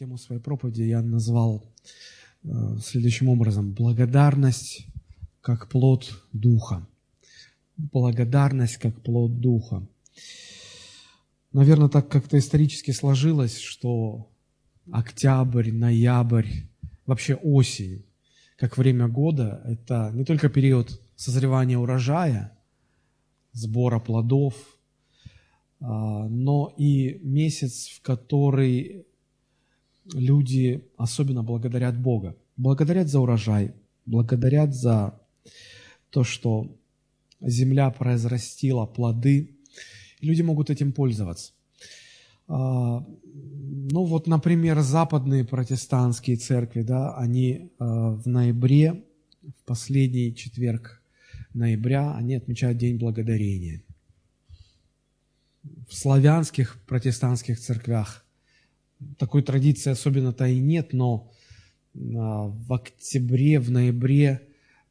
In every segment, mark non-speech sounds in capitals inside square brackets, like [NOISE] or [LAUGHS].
Тему своей проповеди я назвал э, следующим образом. Благодарность как плод Духа. Благодарность как плод Духа. Наверное, так как-то исторически сложилось, что октябрь, ноябрь, вообще осень, как время года, это не только период созревания урожая, сбора плодов, а, но и месяц, в который люди особенно благодарят Бога. Благодарят за урожай, благодарят за то, что земля произрастила плоды. люди могут этим пользоваться. А, ну вот, например, западные протестантские церкви, да, они а, в ноябре, в последний четверг ноября, они отмечают День Благодарения. В славянских протестантских церквях такой традиции особенно-то и нет, но а, в октябре, в ноябре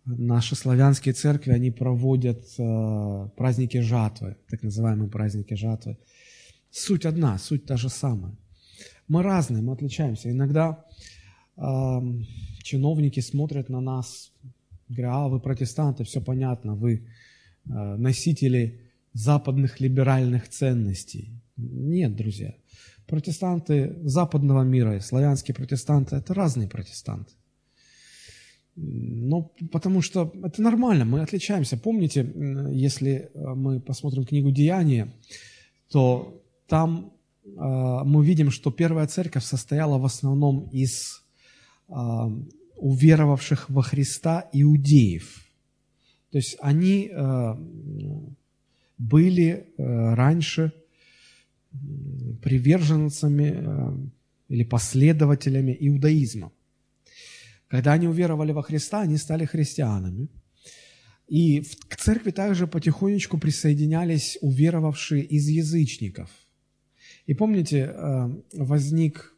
наши славянские церкви, они проводят а, праздники жатвы, так называемые праздники жатвы. Суть одна, суть та же самая. Мы разные, мы отличаемся. Иногда э, чиновники смотрят на нас, говорят, а вы протестанты, все понятно, вы э, носители западных либеральных ценностей. Нет, друзья. Протестанты западного мира и славянские протестанты – это разные протестанты. Ну, потому что это нормально, мы отличаемся. Помните, если э, мы посмотрим книгу «Деяния», то там э, мы видим, что первая церковь состояла в основном из э, уверовавших во Христа иудеев. То есть они э, были э, раньше приверженцами э, или последователями иудаизма. Когда они уверовали во Христа, они стали христианами. И к церкви также потихонечку присоединялись уверовавшие из язычников. И помните, э, возник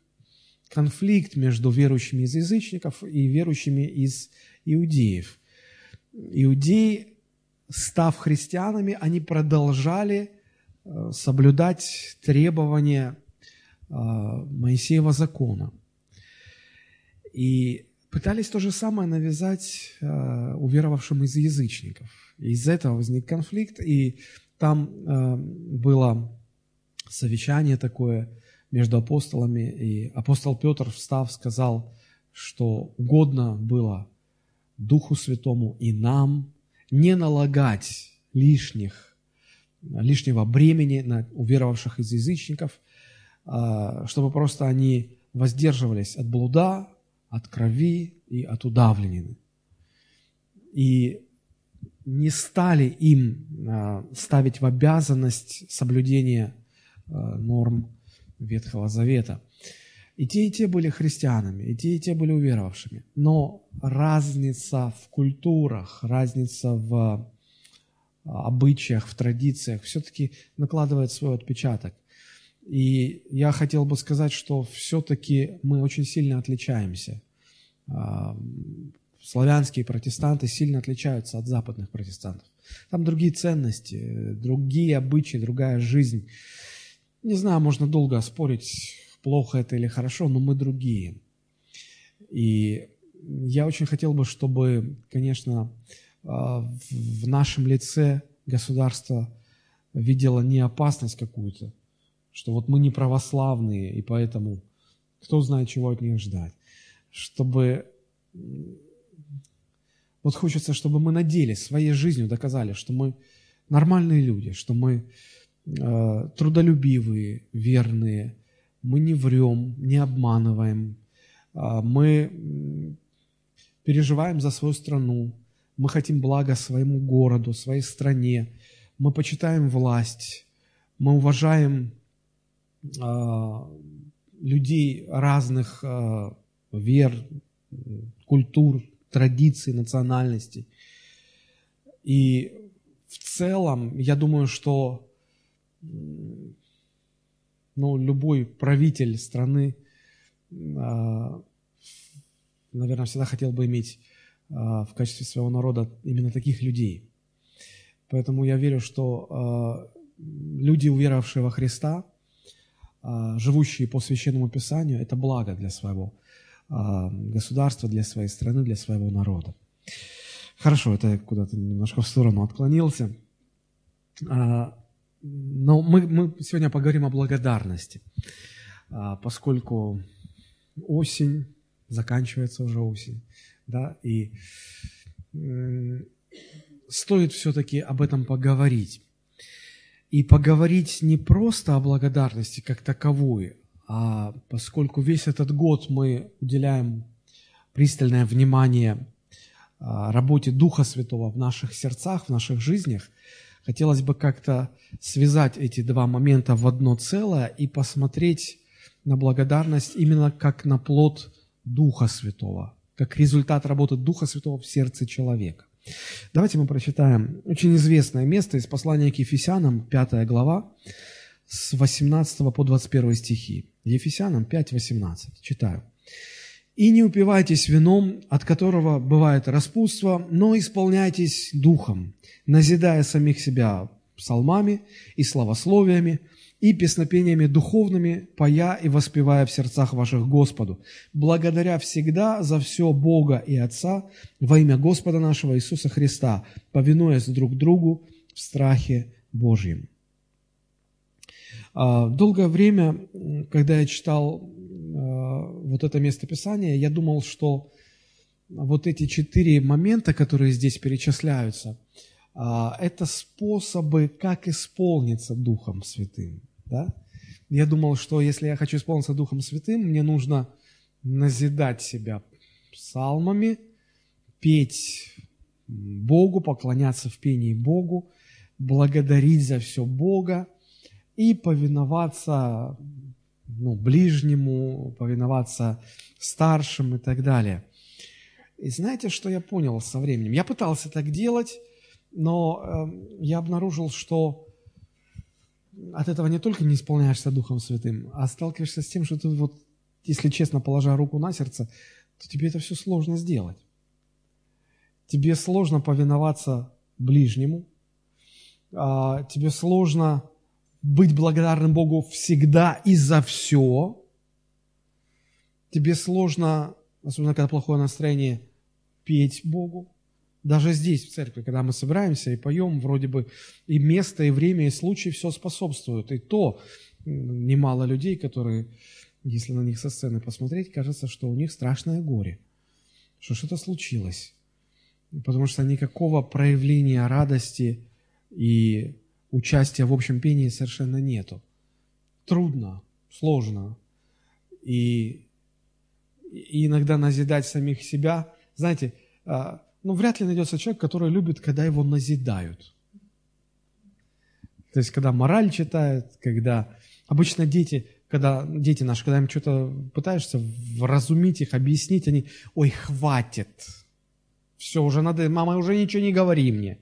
конфликт между верующими из язычников и верующими из иудеев. Иудеи, став христианами, они продолжали соблюдать требования э, Моисеева закона. И пытались то же самое навязать э, уверовавшим из язычников. Из-за этого возник конфликт, и там было совещание такое между апостолами, и апостол Петр, встав, сказал, что угодно было Духу Святому и нам не налагать лишних лишнего бремени на уверовавших из язычников, а, чтобы просто они воздерживались от блуда, от крови и от удавленины. И не стали им а, ставить в обязанность соблюдения а, норм Ветхого Завета. И те, и те были христианами, и те, и те были уверовавшими. Но разница в культурах, разница в обычаях, в традициях, все-таки накладывает свой отпечаток. И я хотел бы сказать, что все-таки мы очень сильно отличаемся. А, славянские протестанты сильно отличаются от западных протестантов. Там другие ценности, другие обычаи, другая жизнь. Не знаю, можно долго спорить, плохо это или хорошо, но мы другие. И я очень хотел бы, чтобы, конечно, в нашем лице государство видело не опасность какую-то, что вот мы не православные, и поэтому кто знает, чего от них ждать. Чтобы вот хочется, чтобы мы на деле своей жизнью доказали, что мы нормальные люди, что мы э, трудолюбивые, верные, мы не врем, не обманываем, э, мы переживаем за свою страну, мы хотим блага своему городу, своей стране. Мы почитаем власть. Мы уважаем э, людей разных э, вер, культур, традиций, национальностей. И в целом, я думаю, что ну, любой правитель страны, э, наверное, всегда хотел бы иметь а, в качестве своего народа именно таких людей. Поэтому я верю, что а, люди, уверовавшие во Христа, а, живущие по священному писанию, это благо для своего государства, для своей страны, для своего народа. Хорошо, это куда-то немножко в сторону отклонился. Но мы, мы сегодня поговорим о благодарности, поскольку осень, заканчивается уже осень, да, и стоит все-таки об этом поговорить. И поговорить не просто о благодарности как таковой, а поскольку весь этот год мы уделяем пристальное внимание а, работе Духа Святого в наших сердцах, в наших жизнях, хотелось бы как-то связать эти два момента в одно целое и посмотреть на благодарность именно как на плод Духа Святого, как результат работы Духа Святого в сердце человека. Давайте мы прочитаем очень известное место из послания к Ефесянам, 5 глава, с 18 по 21 стихи. Ефесянам 5, 18. Читаю. «И не упивайтесь вином, от которого бывает распутство, но исполняйтесь духом, назидая самих себя псалмами и славословиями, и песнопениями духовными, поя и воспевая в сердцах ваших Господу, благодаря всегда за все Бога и Отца во имя Господа нашего Иисуса Христа, повинуясь друг другу в страхе Божьем». А, долгое время, когда я читал а, вот это местописание, я думал, что вот эти четыре момента, которые здесь перечисляются, а, это способы, как исполниться Духом Святым. Да? Я думал, что если я хочу исполниться Духом Святым, мне нужно назидать себя псалмами, петь Богу, поклоняться в пении Богу, благодарить за все Бога и повиноваться ну, ближнему, повиноваться старшим и так далее. И знаете, что я понял со временем? Я пытался так делать, но э, я обнаружил, что от этого не только не исполняешься Духом Святым, а сталкиваешься с тем, что ты вот, если честно, положа руку на сердце, то тебе это все сложно сделать. Тебе сложно повиноваться ближнему, а, тебе сложно быть благодарным Богу всегда и за все. Тебе сложно, особенно когда плохое настроение, петь Богу. Даже здесь, в церкви, когда мы собираемся и поем, вроде бы и место, и время, и случай все способствуют. И то немало людей, которые, если на них со сцены посмотреть, кажется, что у них страшное горе, что что-то случилось. Потому что никакого проявления радости и участия в общем пении совершенно нету. Трудно, сложно. И, и иногда назидать самих себя. Знаете, а, ну, вряд ли найдется человек, который любит, когда его назидают. То есть, когда мораль читают, когда... Обычно дети, когда дети наши, когда им что-то пытаешься вразумить их, объяснить, они, ой, хватит, все, уже надо, мама, уже ничего не говори мне.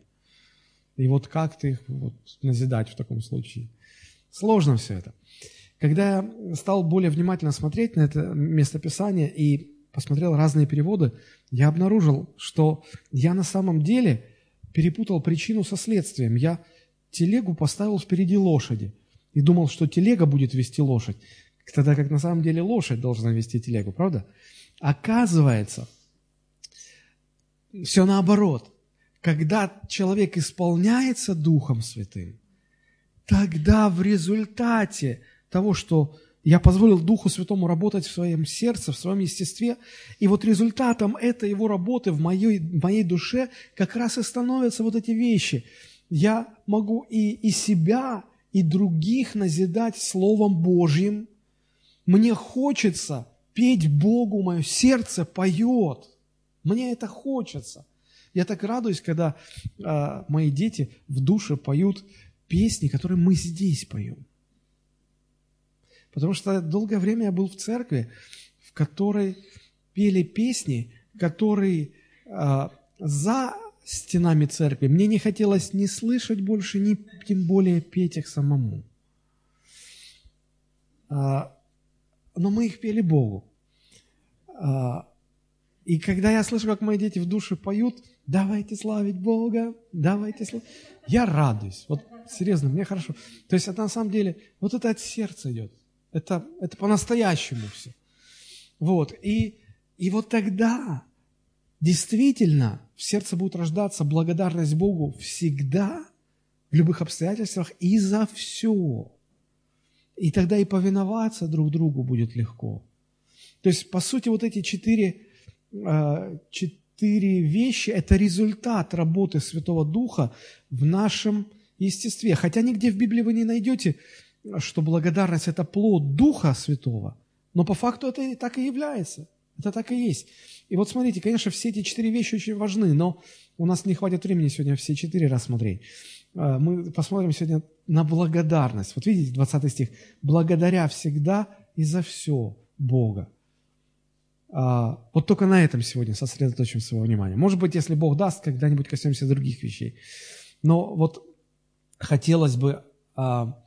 И вот как ты их вот, назидать в таком случае? Сложно все это. Когда я стал более внимательно смотреть на это местописание и посмотрел разные переводы, я обнаружил, что я на самом деле перепутал причину со следствием. Я телегу поставил впереди лошади и думал, что телега будет вести лошадь, тогда как на самом деле лошадь должна вести телегу, правда? Оказывается, все наоборот. Когда человек исполняется Духом Святым, тогда в результате того, что я позволил Духу Святому работать в своем сердце, в своем естестве. И вот результатом этой его работы в моей, в моей душе как раз и становятся вот эти вещи. Я могу и, и себя, и других назидать Словом Божьим. Мне хочется петь Богу, мое сердце поет. Мне это хочется. Я так радуюсь, когда э, мои дети в душе поют песни, которые мы здесь поем. Потому что долгое время я был в церкви, в которой пели песни, которые а, за стенами церкви мне не хотелось ни слышать больше, ни тем более петь их самому. А, но мы их пели Богу. А, и когда я слышу, как мои дети в душе поют, давайте славить Бога, давайте славить, я радуюсь. Вот серьезно, мне хорошо. То есть это на самом деле, вот это от сердца идет. Это, это по-настоящему все. Вот. И, и вот тогда действительно в сердце будет рождаться благодарность Богу всегда, в любых обстоятельствах и за все. И тогда и повиноваться друг другу будет легко. То есть, по сути, вот эти четыре, а, четыре вещи – это результат работы Святого Духа в нашем естестве. Хотя нигде в Библии вы не найдете, что благодарность – это плод Духа Святого, но по факту это так и является. Это так и есть. И вот смотрите, конечно, все эти четыре вещи очень важны, но у нас не хватит времени сегодня все четыре рассмотреть. А, мы посмотрим сегодня на благодарность. Вот видите, 20 стих. «Благодаря всегда и за все Бога». А, вот только на этом сегодня сосредоточим свое внимание. Может быть, если Бог даст, когда-нибудь коснемся других вещей. Но вот хотелось бы а,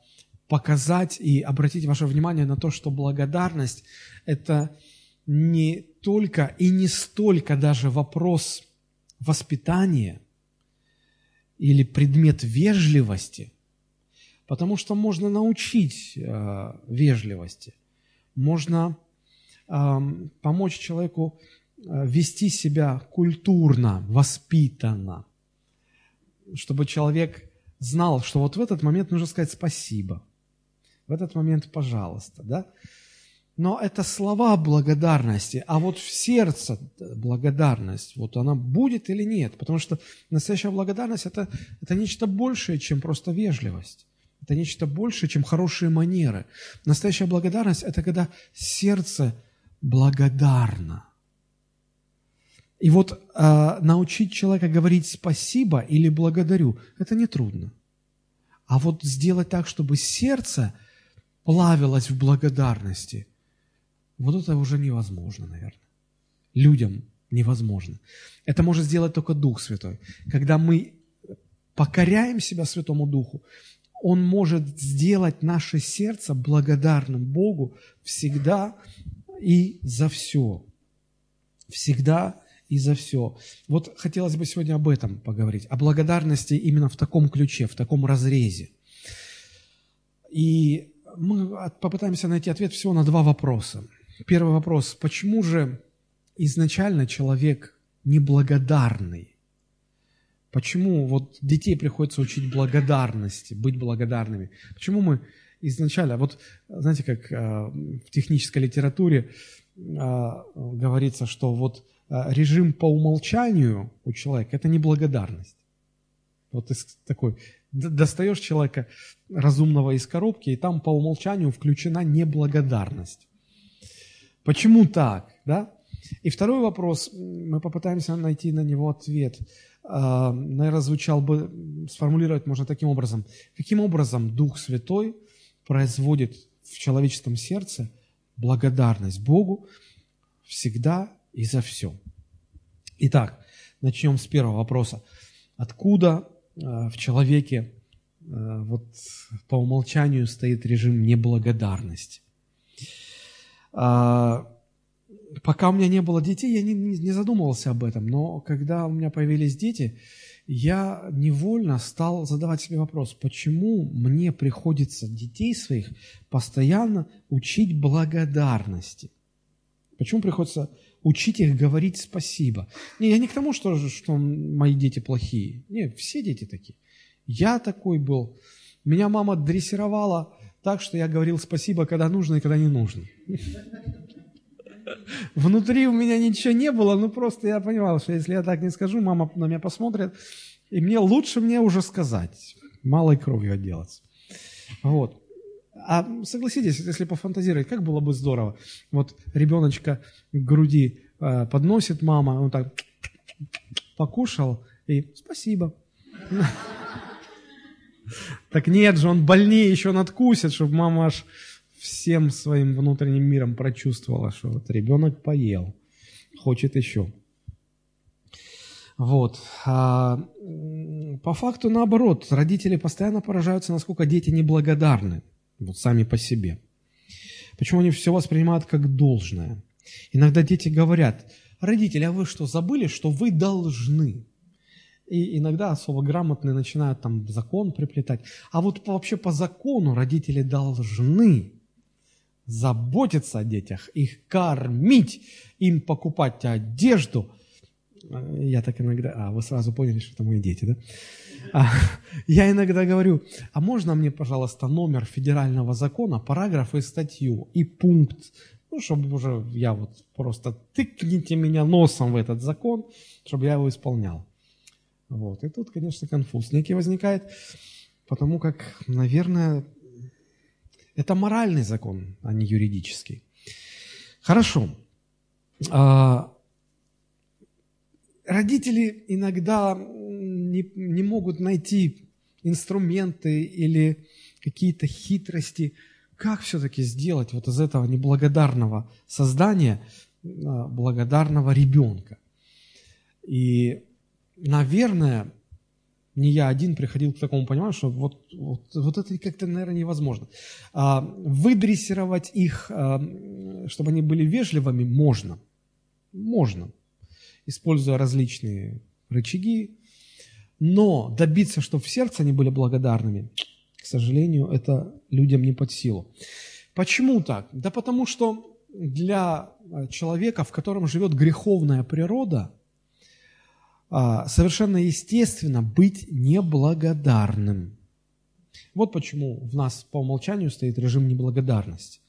показать и обратить ваше внимание на то, что благодарность – это не только и не столько даже вопрос воспитания или предмет вежливости, потому что можно научить э, вежливости, можно э, помочь человеку э, вести себя культурно, воспитанно, чтобы человек знал, что вот в этот момент нужно сказать спасибо, в этот момент пожалуйста, да? Но это слова благодарности, а вот в сердце благодарность, вот она будет или нет, потому что настоящая благодарность это, это нечто большее, чем просто вежливость. Это нечто большее, чем хорошие манеры. Настоящая благодарность – это когда сердце благодарно. И вот э, научить человека говорить спасибо или благодарю – это нетрудно. А вот сделать так, чтобы сердце плавилось в благодарности – вот это уже невозможно, наверное. Людям невозможно. Это может сделать только Дух Святой. Когда мы покоряем себя Святому Духу, Он может сделать наше сердце благодарным Богу всегда и за все. Всегда и за все. Вот хотелось бы сегодня об этом поговорить, о благодарности именно в таком ключе, в таком разрезе. И мы попытаемся найти ответ всего на два вопроса. Первый вопрос. Почему же изначально человек неблагодарный? Почему вот детей приходится учить благодарности, быть благодарными? Почему мы изначально, вот знаете, как э, в технической литературе э, говорится, что вот э, режим по умолчанию у человека – это неблагодарность. Вот ты такой достаешь человека разумного из коробки, и там по умолчанию включена неблагодарность. Почему так? Да? И второй вопрос, мы попытаемся найти на него ответ. А, наверное, звучал бы, сформулировать можно таким образом. Каким образом Дух Святой производит в человеческом сердце благодарность Богу всегда и за все? Итак, начнем с первого вопроса. Откуда в человеке а, вот по умолчанию стоит режим неблагодарности? А, пока у меня не было детей, я не, не задумывался об этом, но когда у меня появились дети, я невольно стал задавать себе вопрос, почему мне приходится детей своих постоянно учить благодарности? Почему приходится учить их говорить спасибо? Не, я не к тому, что, что мои дети плохие. Нет, все дети такие. Я такой был. Меня мама дрессировала так, что я говорил спасибо, когда нужно и когда не нужно. Внутри у меня ничего не было, ну просто я понимал, что если я так не скажу, мама на меня посмотрит, и мне лучше мне уже сказать, малой кровью отделаться. Вот. А согласитесь, если пофантазировать, как было бы здорово. Вот ребеночка к груди э, подносит мама, он так покушал, и спасибо. Так нет же, он больнее еще надкусит, чтобы мама аж всем своим внутренним миром прочувствовала, что вот ребенок поел, хочет еще. Вот. А, по факту наоборот, родители постоянно поражаются, насколько дети неблагодарны, вот сами по себе. Почему они все воспринимают как должное. Иногда дети говорят, родители, а вы что, забыли, что вы должны? И иногда особо грамотные начинают там закон приплетать. А вот вообще по закону родители должны заботиться о детях, их кормить, им покупать одежду. Я так иногда... А, вы сразу поняли, что это мои дети, да? А, [LAUGHS] я иногда говорю, а можно мне, пожалуйста, номер федерального закона, параграф и статью, и пункт, ну, чтобы уже я вот просто тыкните меня носом в этот закон, чтобы я его исполнял. Вот. И тут, конечно, конфуз некий возникает, потому как, наверное, это моральный закон, а не юридический. Хорошо. А, родители иногда не, не могут найти инструменты или какие-то хитрости, как все-таки сделать вот из этого неблагодарного создания а, благодарного ребенка. И, наверное, не я один приходил к такому пониманию, что вот, вот, вот это как-то, наверное, невозможно. А, выдрессировать их, а, чтобы они были вежливыми, можно. Можно, используя различные рычаги. Но добиться, чтобы в сердце они были благодарными, к сожалению, это людям не под силу. Почему так? Да потому что для человека, в котором живет греховная природа – а, совершенно естественно быть неблагодарным. Вот почему в нас по умолчанию стоит режим неблагодарности.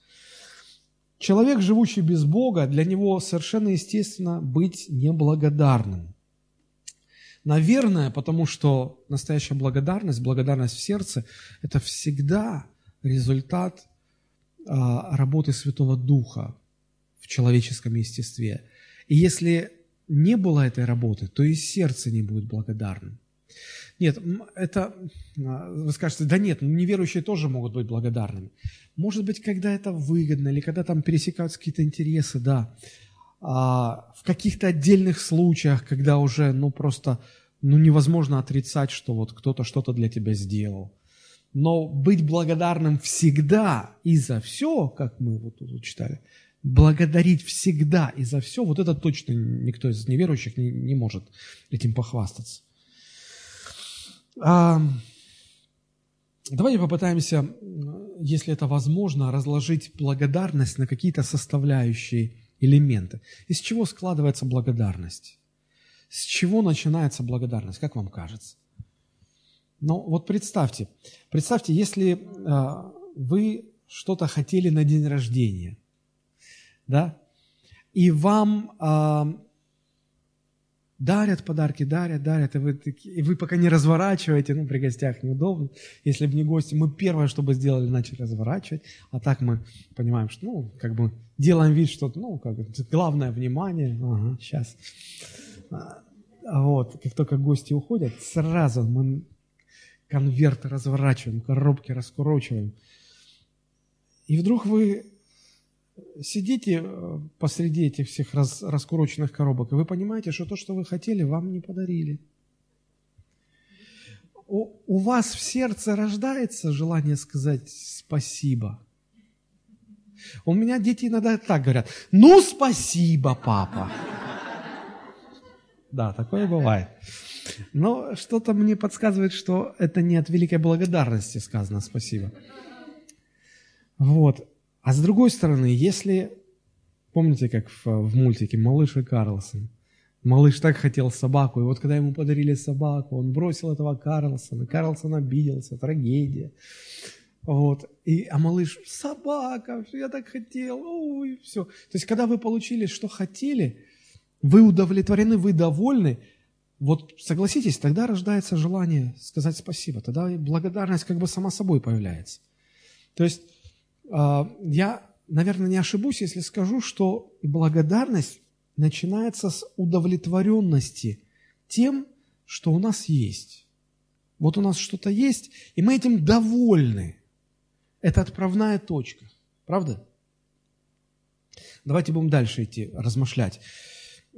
Человек, живущий без Бога, для него совершенно естественно быть неблагодарным. Наверное, потому что настоящая благодарность, благодарность в сердце – это всегда результат а, работы Святого Духа в человеческом естестве. И если не было этой работы, то и сердце не будет благодарным. Нет, это, а, вы скажете, да нет, неверующие тоже могут быть благодарными. Может быть, когда это выгодно, или когда там пересекаются какие-то интересы, да. А в каких-то отдельных случаях, когда уже, ну, просто, ну, невозможно отрицать, что вот кто-то что-то для тебя сделал. Но быть благодарным всегда и за все, как мы вот тут читали, благодарить всегда и за все, вот это точно никто из неверующих не, не может этим похвастаться. А, давайте попытаемся, если это возможно, разложить благодарность на какие-то составляющие элементы. Из чего складывается благодарность? С чего начинается благодарность, как вам кажется? Ну, вот представьте, представьте, если а, вы что-то хотели на день рождения – да, и вам а, дарят подарки, дарят, дарят, и вы, и вы пока не разворачиваете, ну, при гостях неудобно. Если бы не гости, мы первое, что бы сделали, начали разворачивать, а так мы понимаем, что, ну, как бы делаем вид, что, ну, как главное внимание, ага, сейчас. А вот, как только гости уходят, сразу мы конверты разворачиваем, коробки раскурочиваем. И вдруг вы сидите э, посреди этих всех раз, раскуроченных коробок, и вы понимаете, что то, что вы хотели, вам не подарили. У, у вас в сердце рождается желание сказать спасибо. У меня дети иногда так говорят, ну спасибо, папа. Да, такое бывает. Но что-то мне подсказывает, что это не от великой благодарности сказано спасибо. Вот. А с другой стороны, если, помните, как в, в мультике «Малыш и Карлсон», Малыш так хотел собаку, и вот когда ему подарили собаку, он бросил этого Карлсона, Карлсон обиделся, трагедия. Вот. И, а малыш, собака, я так хотел, ой, все. То есть, когда вы получили, что хотели, вы удовлетворены, вы довольны, вот согласитесь, тогда рождается желание сказать спасибо, тогда благодарность как бы сама собой появляется. То есть, я, наверное, не ошибусь, если скажу, что благодарность начинается с удовлетворенности тем, что у нас есть. Вот у нас что-то есть, и мы этим довольны. Это отправная точка. Правда? Давайте будем дальше идти, размышлять.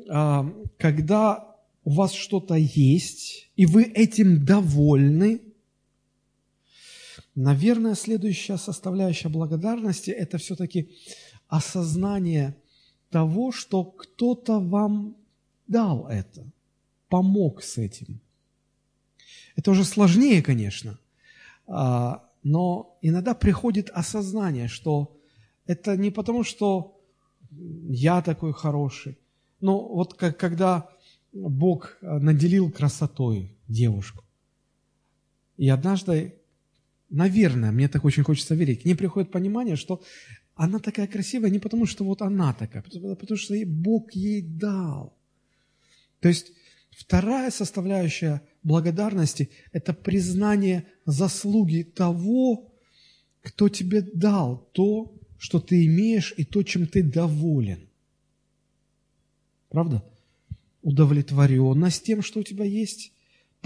А, когда у вас что-то есть, и вы этим довольны, Наверное, следующая составляющая благодарности – это все-таки осознание того, что кто-то вам дал это, помог с этим. Это уже сложнее, конечно, а, но иногда приходит осознание, что это не потому, что я такой хороший. Но вот как, когда Бог наделил красотой девушку, и однажды, наверное, мне так очень хочется верить, к ней приходит понимание, что она такая красивая не потому, что вот она такая, а потому что Бог ей дал. То есть вторая составляющая благодарности – это признание заслуги того, кто тебе дал то, что ты имеешь, и то, чем ты доволен. Правда? Удовлетворенность тем, что у тебя есть,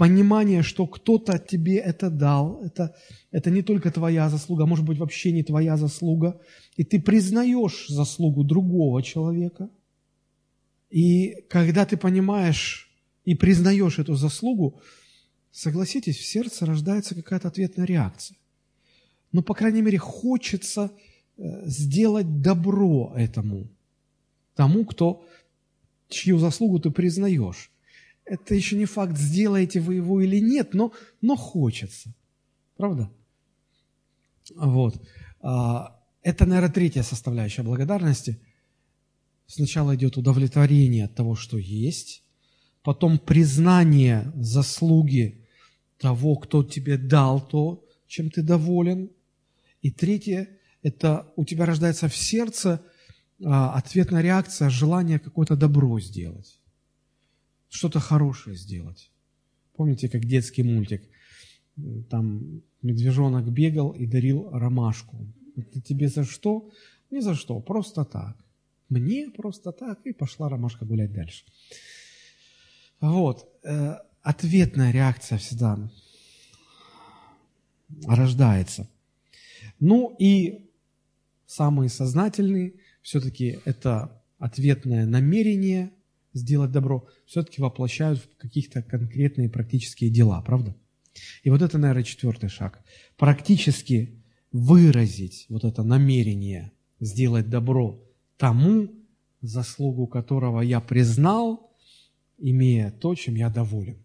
понимание, что кто-то тебе это дал, это, это не только твоя заслуга, а может быть вообще не твоя заслуга, и ты признаешь заслугу другого человека. И когда ты понимаешь и признаешь эту заслугу, согласитесь, в сердце рождается какая-то ответная реакция. Ну, по крайней мере, хочется э, сделать добро этому, тому, кто, чью заслугу ты признаешь. Это еще не факт, сделаете вы его или нет, но, но хочется. Правда? Вот. А, это, наверное, третья составляющая благодарности. Сначала идет удовлетворение от того, что есть, потом признание заслуги того, кто тебе дал то, чем ты доволен. И третье – это у тебя рождается в сердце а, ответная реакция, желание какое-то добро сделать, что-то хорошее сделать. Помните, как детский мультик? Там медвежонок бегал и дарил ромашку. Это тебе за что? Не за что, просто так. Мне просто так, и пошла ромашка гулять дальше. Вот. Э, ответная реакция всегда рождается. Ну и самые сознательные, все-таки это ответное намерение сделать добро, все-таки воплощают в каких-то конкретные практические дела, правда? И вот это, наверное, четвертый шаг. Практически выразить вот это намерение сделать добро тому, заслугу которого я признал, имея то, чем я доволен.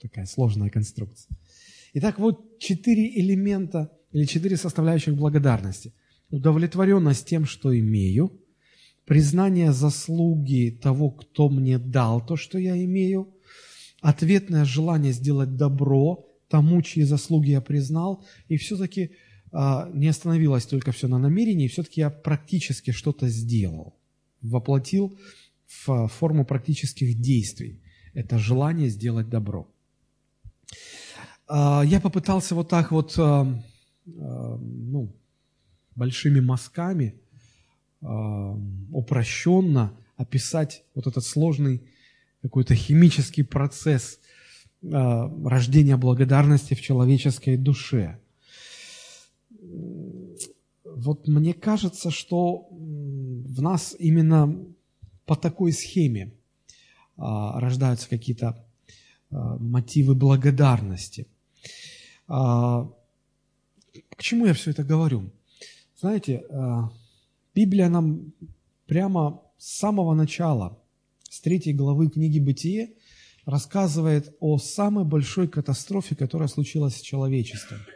Такая сложная конструкция. Итак, вот четыре элемента или четыре составляющих благодарности. Удовлетворенность тем, что имею, признание заслуги того, кто мне дал то, что я имею, ответное желание сделать добро тому, чьи заслуги я признал, и все-таки а, не остановилось только все на намерении, все-таки я практически что-то сделал, воплотил в форму практических действий. Это желание сделать добро. А, я попытался вот так вот, а, ну, большими мазками, упрощенно описать вот этот сложный какой-то химический процесс рождения благодарности в человеческой душе – вот мне кажется, что в нас именно по такой схеме а, рождаются какие-то а, мотивы благодарности. К чему я все это говорю? Знаете, Библия нам прямо с самого начала, с третьей главы книги «Бытие», рассказывает о самой большой катастрофе, которая случилась с человечеством –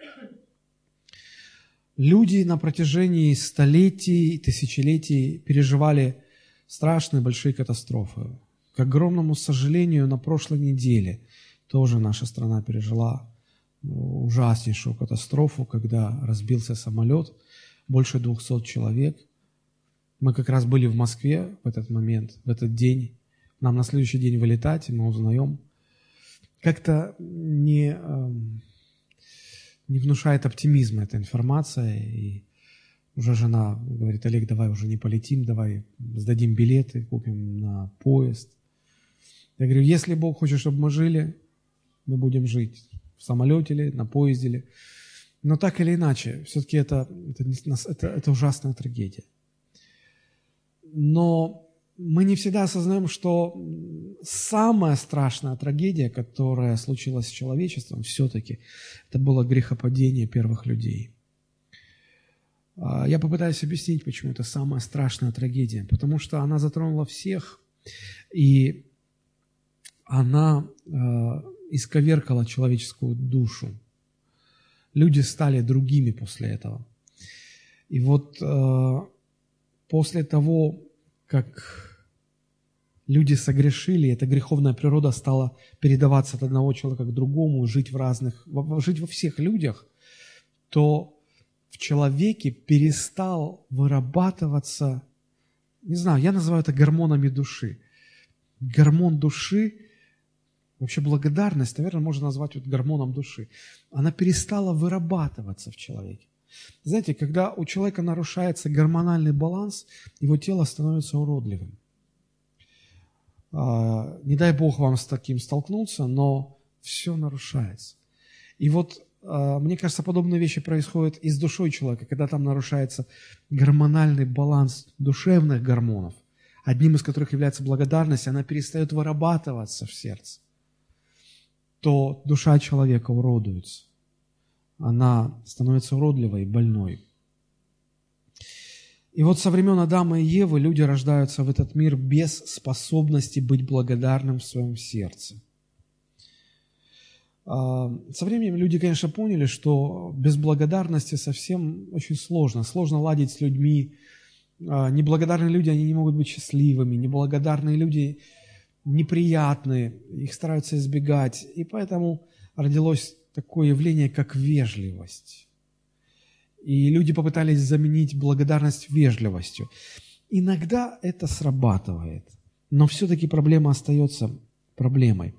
Люди на протяжении столетий тысячелетий переживали страшные большие катастрофы. К огромному сожалению, на прошлой неделе тоже наша страна пережила ужаснейшую катастрофу, когда разбился самолет, больше 200 человек. Мы как раз были в Москве в этот момент, в этот день. Нам на следующий день вылетать, и мы узнаем. Как-то не, эм, не внушает оптимизма эта информация. И уже жена говорит, Олег, давай уже не полетим, давай сдадим билеты, купим на поезд. Я говорю, если Бог хочет, чтобы мы жили, мы будем жить в самолете ли, на поезде ли. Но так или иначе, все-таки это, это, это, это ужасная трагедия. Но мы не всегда осознаем, что самая страшная трагедия, которая случилась с человечеством, все-таки это было грехопадение первых людей. А, я попытаюсь объяснить, почему это самая страшная трагедия. Потому что она затронула всех, и она а, исковеркала человеческую душу. Люди стали другими после этого. И вот а, после того, как люди согрешили, эта греховная природа стала передаваться от одного человека к другому, жить в разных, жить во всех людях, то в человеке перестал вырабатываться, не знаю, я называю это гормонами души. Гормон души, вообще благодарность, наверное, можно назвать вот гормоном души. Она перестала вырабатываться в человеке. Знаете, когда у человека нарушается гормональный баланс, его тело становится уродливым. А, не дай Бог вам с таким столкнуться, но все нарушается. И вот а, мне кажется, подобные вещи происходят и с душой человека, когда там нарушается гормональный баланс душевных гормонов, одним из которых является благодарность, она перестает вырабатываться в сердце, то душа человека уродуется она становится уродливой, больной. И вот со времен Адама и Евы люди рождаются в этот мир без способности быть благодарным в своем сердце. А, со временем люди, конечно, поняли, что без благодарности совсем очень сложно. Сложно ладить с людьми. А, неблагодарные люди, они не могут быть счастливыми. Неблагодарные люди неприятные, их стараются избегать. И поэтому родилось такое явление, как вежливость. И люди попытались заменить благодарность вежливостью. Иногда это срабатывает, но все-таки проблема остается проблемой.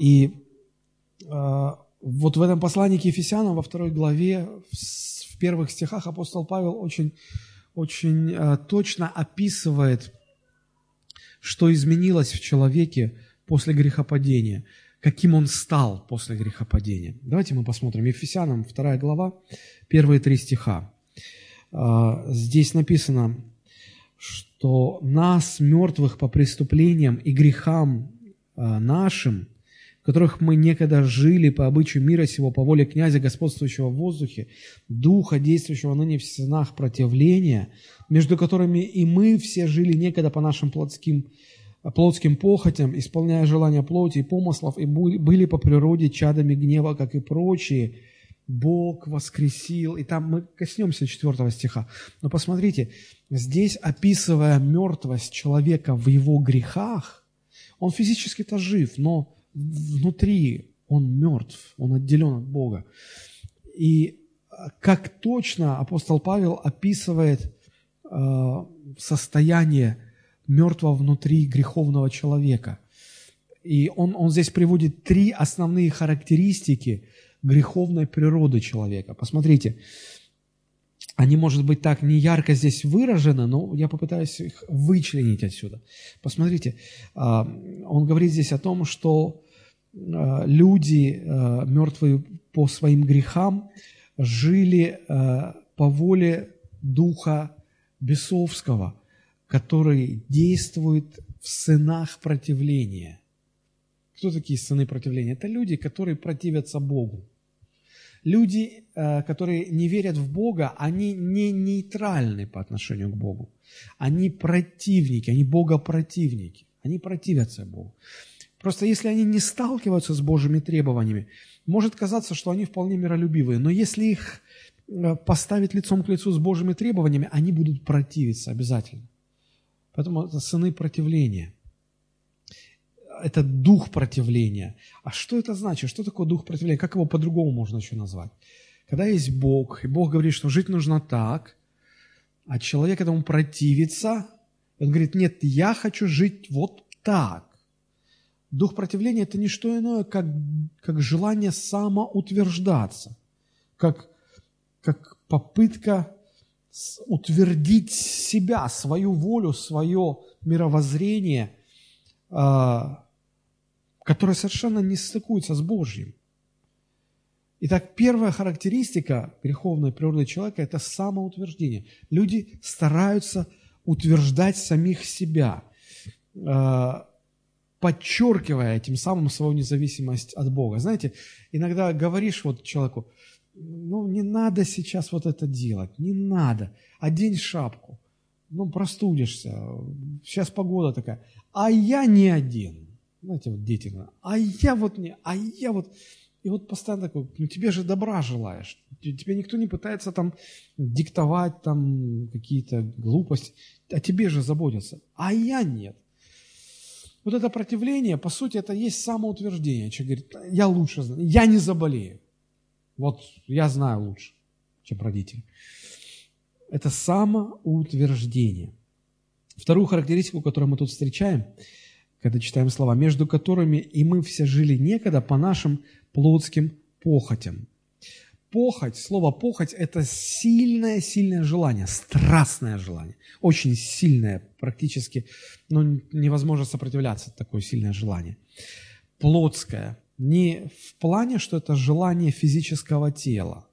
И э, вот в этом послании к Ефесянам во второй главе, в, в первых стихах апостол Павел очень, очень э, точно описывает, что изменилось в человеке после грехопадения – каким он стал после грехопадения. Давайте мы посмотрим. Ефесянам, 2 глава, первые три стиха. А, здесь написано, что нас, мертвых по преступлениям и грехам а, нашим, в которых мы некогда жили по обычаю мира сего, по воле князя, господствующего в воздухе, духа, действующего ныне в стенах противления, между которыми и мы все жили некогда по нашим плотским плотским похотям, исполняя желания плоти и помыслов, и были по природе чадами гнева, как и прочие. Бог воскресил. И там мы коснемся четвертого стиха. Но посмотрите, здесь, описывая мертвость человека в его грехах, он физически-то жив, но внутри он мертв, он отделен от Бога. И как точно апостол Павел описывает э, состояние мертвого внутри греховного человека. И он, он здесь приводит три основные характеристики греховной природы человека. Посмотрите, они, может быть, так не ярко здесь выражены, но я попытаюсь их вычленить отсюда. Посмотрите, а, он говорит здесь о том, что а, люди, а, мертвые по своим грехам, жили по воле духа бесовского – который действует в сынах противления. Кто такие сыны противления? Это люди, которые противятся Богу. Люди, э, которые не верят в Бога, они не нейтральны по отношению к Богу. Они противники, они богопротивники. Они противятся Богу. Просто если они не сталкиваются с Божьими требованиями, может казаться, что они вполне миролюбивые. Но если их э, поставить лицом к лицу с Божьими требованиями, они будут противиться обязательно. Поэтому это сыны противления. Это дух противления. А что это значит? Что такое дух противления? Как его по-другому можно еще назвать? Когда есть Бог, и Бог говорит, что жить нужно так, а человек этому противится, он говорит, нет, я хочу жить вот так. Дух противления – это не что иное, как, как желание самоутверждаться, как, как попытка утвердить себя, свою волю, свое мировоззрение, а, которое совершенно не стыкуется с Божьим. Итак, первая характеристика греховной природы человека – это самоутверждение. Люди стараются утверждать самих себя, а, подчеркивая тем самым свою независимость от Бога. Знаете, иногда говоришь вот человеку, ну, не надо сейчас вот это делать, не надо. Одень шапку, ну, простудишься, сейчас погода такая. А я не одену. Знаете, вот дети, а я вот не, а я вот... И вот постоянно такой, ну тебе же добра желаешь, тебе никто не пытается там диктовать там какие-то глупости, о тебе же заботятся, а я нет. Вот это противление, по сути, это есть самоутверждение. Человек говорит, я лучше знаю, я не заболею. Вот я знаю лучше, чем родители. Это самоутверждение. Вторую характеристику, которую мы тут встречаем, когда читаем слова, между которыми и мы все жили некогда по нашим плотским похотям. Похоть, слово похоть – это сильное-сильное желание, страстное желание, очень сильное, практически ну, невозможно сопротивляться такое сильное желание. Плотское, не в плане, что это желание физического тела,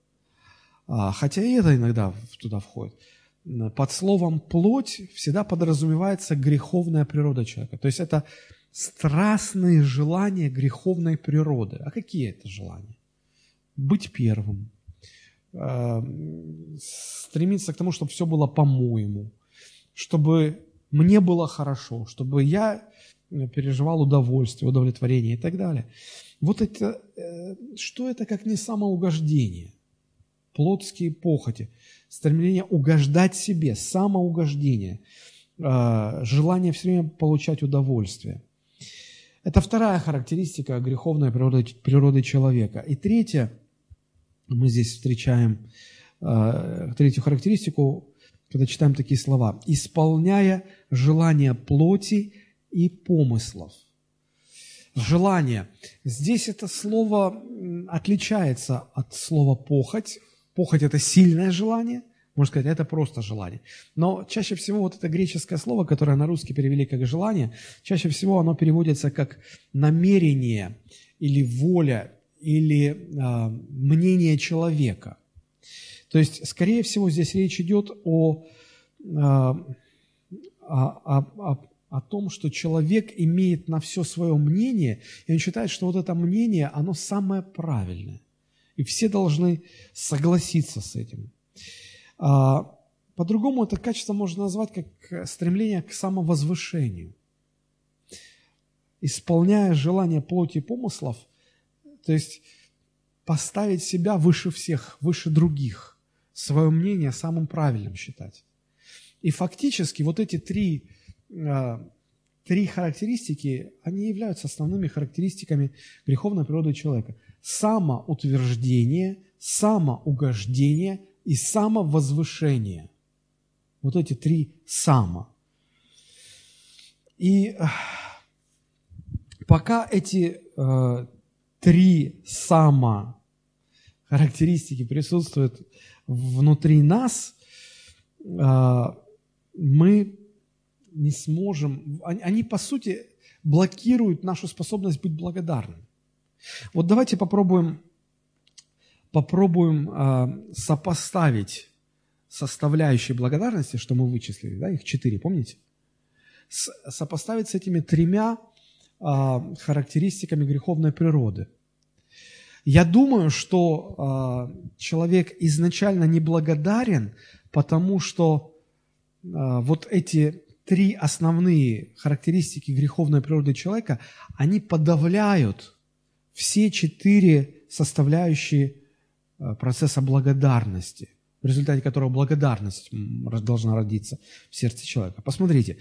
а, хотя и это иногда туда входит. Под словом «плоть» всегда подразумевается греховная природа человека. То есть это страстные желания греховной природы. А какие это желания? Быть первым, а, стремиться к тому, чтобы все было по-моему, чтобы мне было хорошо, чтобы я переживал удовольствие, удовлетворение и так далее. Вот это, э, что это как не самоугождение? Плотские похоти, стремление угождать себе, самоугождение, а, желание все время получать удовольствие. Это вторая характеристика греховной природы, природы человека. И третья, мы здесь встречаем э, третью характеристику, когда читаем такие слова. «Исполняя желания плоти и помыслов». Желание. Здесь это слово отличается от слова «похоть». Похоть – это сильное желание, можно сказать, это просто желание. Но чаще всего вот это греческое слово, которое на русский перевели как желание, чаще всего оно переводится как намерение или воля или э, мнение человека. То есть, скорее всего, здесь речь идет о, э, о, о, о том, что человек имеет на все свое мнение, и он считает, что вот это мнение, оно самое правильное. И все должны согласиться с этим. А, по-другому это качество можно назвать как стремление к самовозвышению. Исполняя желание плоти и помыслов, то есть поставить себя выше всех, выше других, свое мнение самым правильным считать. И фактически вот эти три, три характеристики, они являются основными характеристиками греховной природы человека. Самоутверждение, самоугождение и самовозвышение. Вот эти три «само». И э, пока эти э, три «само» характеристики присутствуют внутри нас, э, мы не сможем, они, они по сути блокируют нашу способность быть благодарным. Вот давайте попробуем попробуем э, сопоставить составляющие благодарности, что мы вычислили, да, их четыре, помните? С, сопоставить с этими тремя э, характеристиками греховной природы. Я думаю, что э, человек изначально неблагодарен, потому что э, вот эти три основные характеристики греховной природы человека, они подавляют все четыре составляющие Э, процесса благодарности, в результате которого благодарность должна родиться в сердце человека. Посмотрите,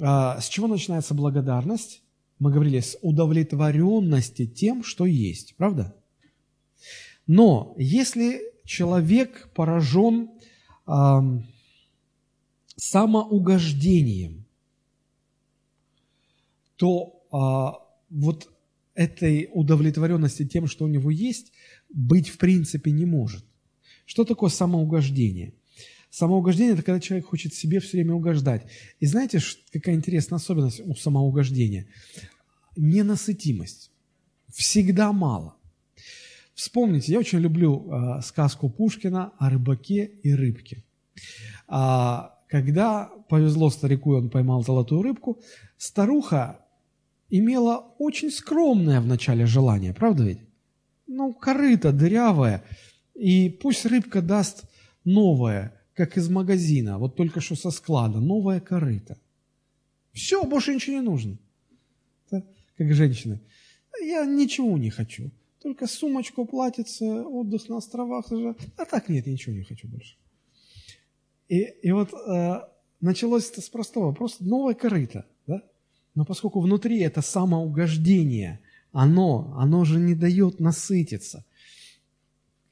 а, с чего начинается благодарность? Мы говорили, с удовлетворенности тем, что есть, правда? Но если человек поражен самоугождением, то а, вот этой удовлетворенности тем, что у него есть, быть в принципе не может. Что такое самоугождение? Самоугождение – это когда человек хочет себе все время угождать. И знаете, какая интересная особенность у самоугождения? Ненасытимость. Всегда мало. Вспомните, я очень люблю э, сказку Пушкина о рыбаке и рыбке. А, когда повезло старику, и он поймал золотую рыбку, старуха имела очень скромное вначале желание, правда ведь? Ну, корыто дырявое, и пусть рыбка даст новое, как из магазина, вот только что со склада, новое корыто. Все, больше ничего не нужно. Так, как женщины. Я ничего не хочу. только сумочку, платьице, отдых на островах. А так нет, ничего не хочу больше. И, и вот э, началось это с простого, просто новая корыто, да? Но поскольку внутри это самоугождение, оно, оно же не дает насытиться.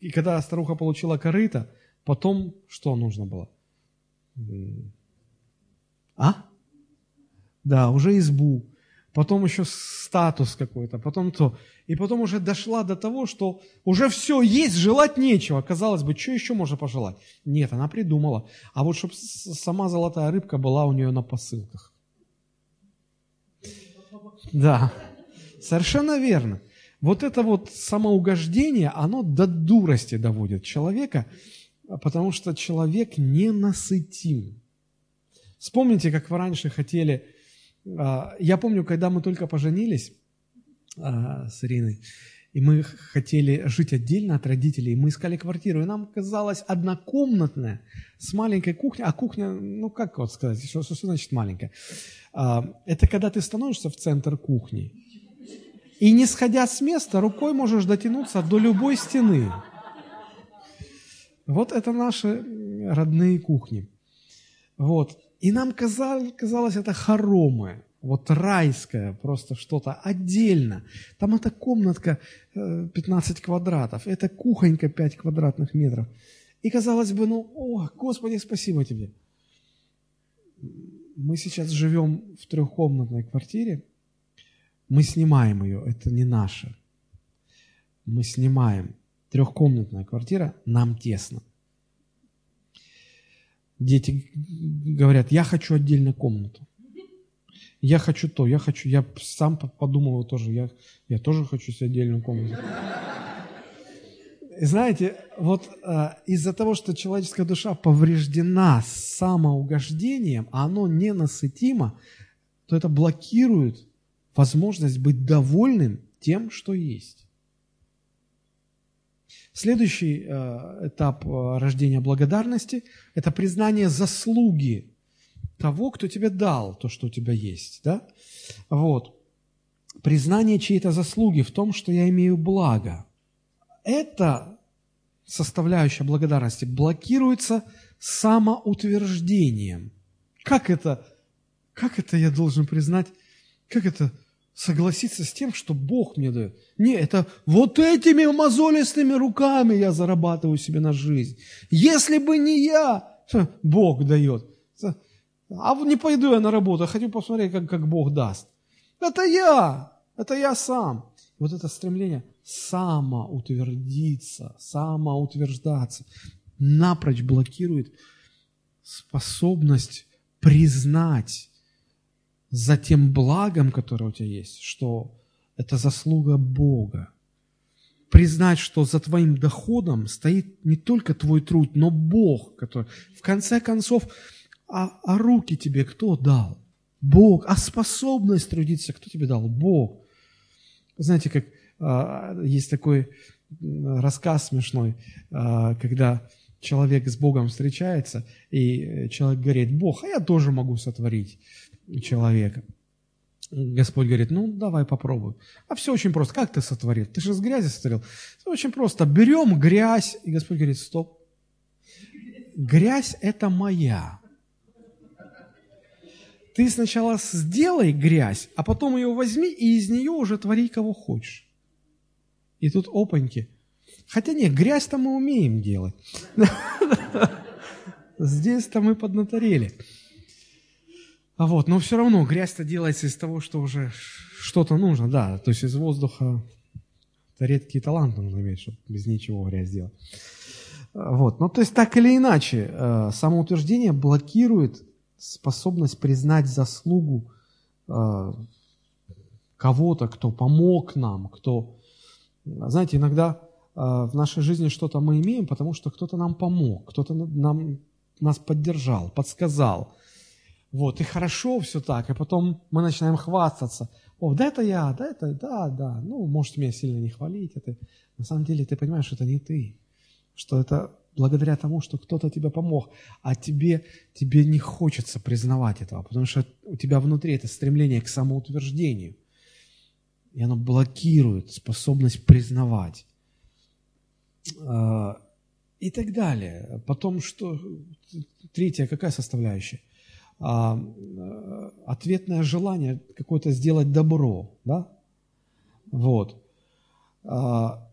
И когда старуха получила корыто, потом что нужно было? А? Да, уже избу, потом еще статус какой-то, потом то. И потом уже дошла до того, что уже все есть, желать нечего. Казалось бы, что еще можно пожелать? Нет, она придумала. А вот чтобы сама золотая рыбка была у нее на посылках. Да, совершенно верно. Вот это вот самоугождение, оно до дурости доводит человека, потому что человек не насытим. Вспомните, как вы раньше хотели... А, я помню, когда мы только поженились а, с Ириной, и мы хотели жить отдельно от родителей, мы искали квартиру, и нам казалось однокомнатная, с маленькой кухней, а кухня, ну как вот сказать, что, что значит маленькая? А, это когда ты становишься в центр кухни, и не сходя с места, рукой можешь дотянуться до любой стены. Вот это наши родные кухни. Вот. И нам казалось, казалось это хоромы, вот райское, просто что-то отдельно. Там эта комнатка 15 э, квадратов, это кухонька 5 квадратных метров. И казалось бы, ну, о, Господи, спасибо тебе. Мы сейчас живем в трехкомнатной квартире, мы снимаем ее, это не наше. Мы снимаем. Трехкомнатная квартира, нам тесно. Дети говорят, я хочу отдельную комнату. Я хочу то, я хочу, я сам подумал тоже, я, я тоже хочу себе отдельную комнату. И знаете, вот э, из-за того, что человеческая душа повреждена самоугождением, а оно ненасытимо, то это блокирует возможность быть довольным тем, что есть. Следующий э, этап э, рождения благодарности – это признание заслуги того, кто тебе дал то, что у тебя есть. Да? Вот. Признание чьей-то заслуги в том, что я имею благо. Это составляющая благодарности блокируется самоутверждением. Как это, как это я должен признать, как это согласиться с тем, что Бог мне дает. Не, это вот этими мозолистыми руками я зарабатываю себе на жизнь. Если бы не я, Бог дает. А не пойду я на работу, я хочу посмотреть, как, как Бог даст. Это я, это я сам. Вот это стремление самоутвердиться, самоутверждаться, напрочь блокирует способность признать за тем благом, которое у тебя есть, что это заслуга Бога. Признать, что за твоим доходом стоит не только твой труд, но Бог, который... В конце концов, а, а руки тебе кто дал? Бог. А способность трудиться кто тебе дал? Бог. Знаете, как а, есть такой рассказ смешной, а, когда человек с Богом встречается, и человек говорит, Бог, а я тоже могу сотворить человека. Господь говорит, ну, давай попробуй. А все очень просто. Как ты сотворил? Ты же из грязи сотворил. Все очень просто. Берем грязь, и Господь говорит, стоп. Грязь – это моя. Ты сначала сделай грязь, а потом ее возьми и из нее уже твори кого хочешь. И тут опаньки. Хотя нет, грязь-то мы умеем делать. [LAUGHS] Здесь-то мы поднаторели. А вот, но все равно грязь-то делается из того, что уже что-то нужно, да, то есть из воздуха это редкий талант нужно иметь, чтобы без ничего грязь делать. А, вот, ну то есть так или иначе, э, самоутверждение блокирует способность признать заслугу э, кого-то, кто помог нам, кто... Знаете, иногда э, в нашей жизни что-то мы имеем, потому что кто-то нам помог, кто-то нам, нас поддержал, подсказал – вот, и хорошо все так, и потом мы начинаем хвастаться. О, да это я, да это, да, да. Ну, может, меня сильно не хвалить. Это... На самом деле ты понимаешь, что это не ты. Что это благодаря тому, что кто-то тебе помог, а тебе, тебе не хочется признавать этого, потому что у тебя внутри это стремление к самоутверждению. И оно блокирует способность признавать. А, и так далее. Потом что? Третья какая составляющая? А, ответное желание какое-то сделать добро, да? Вот. А,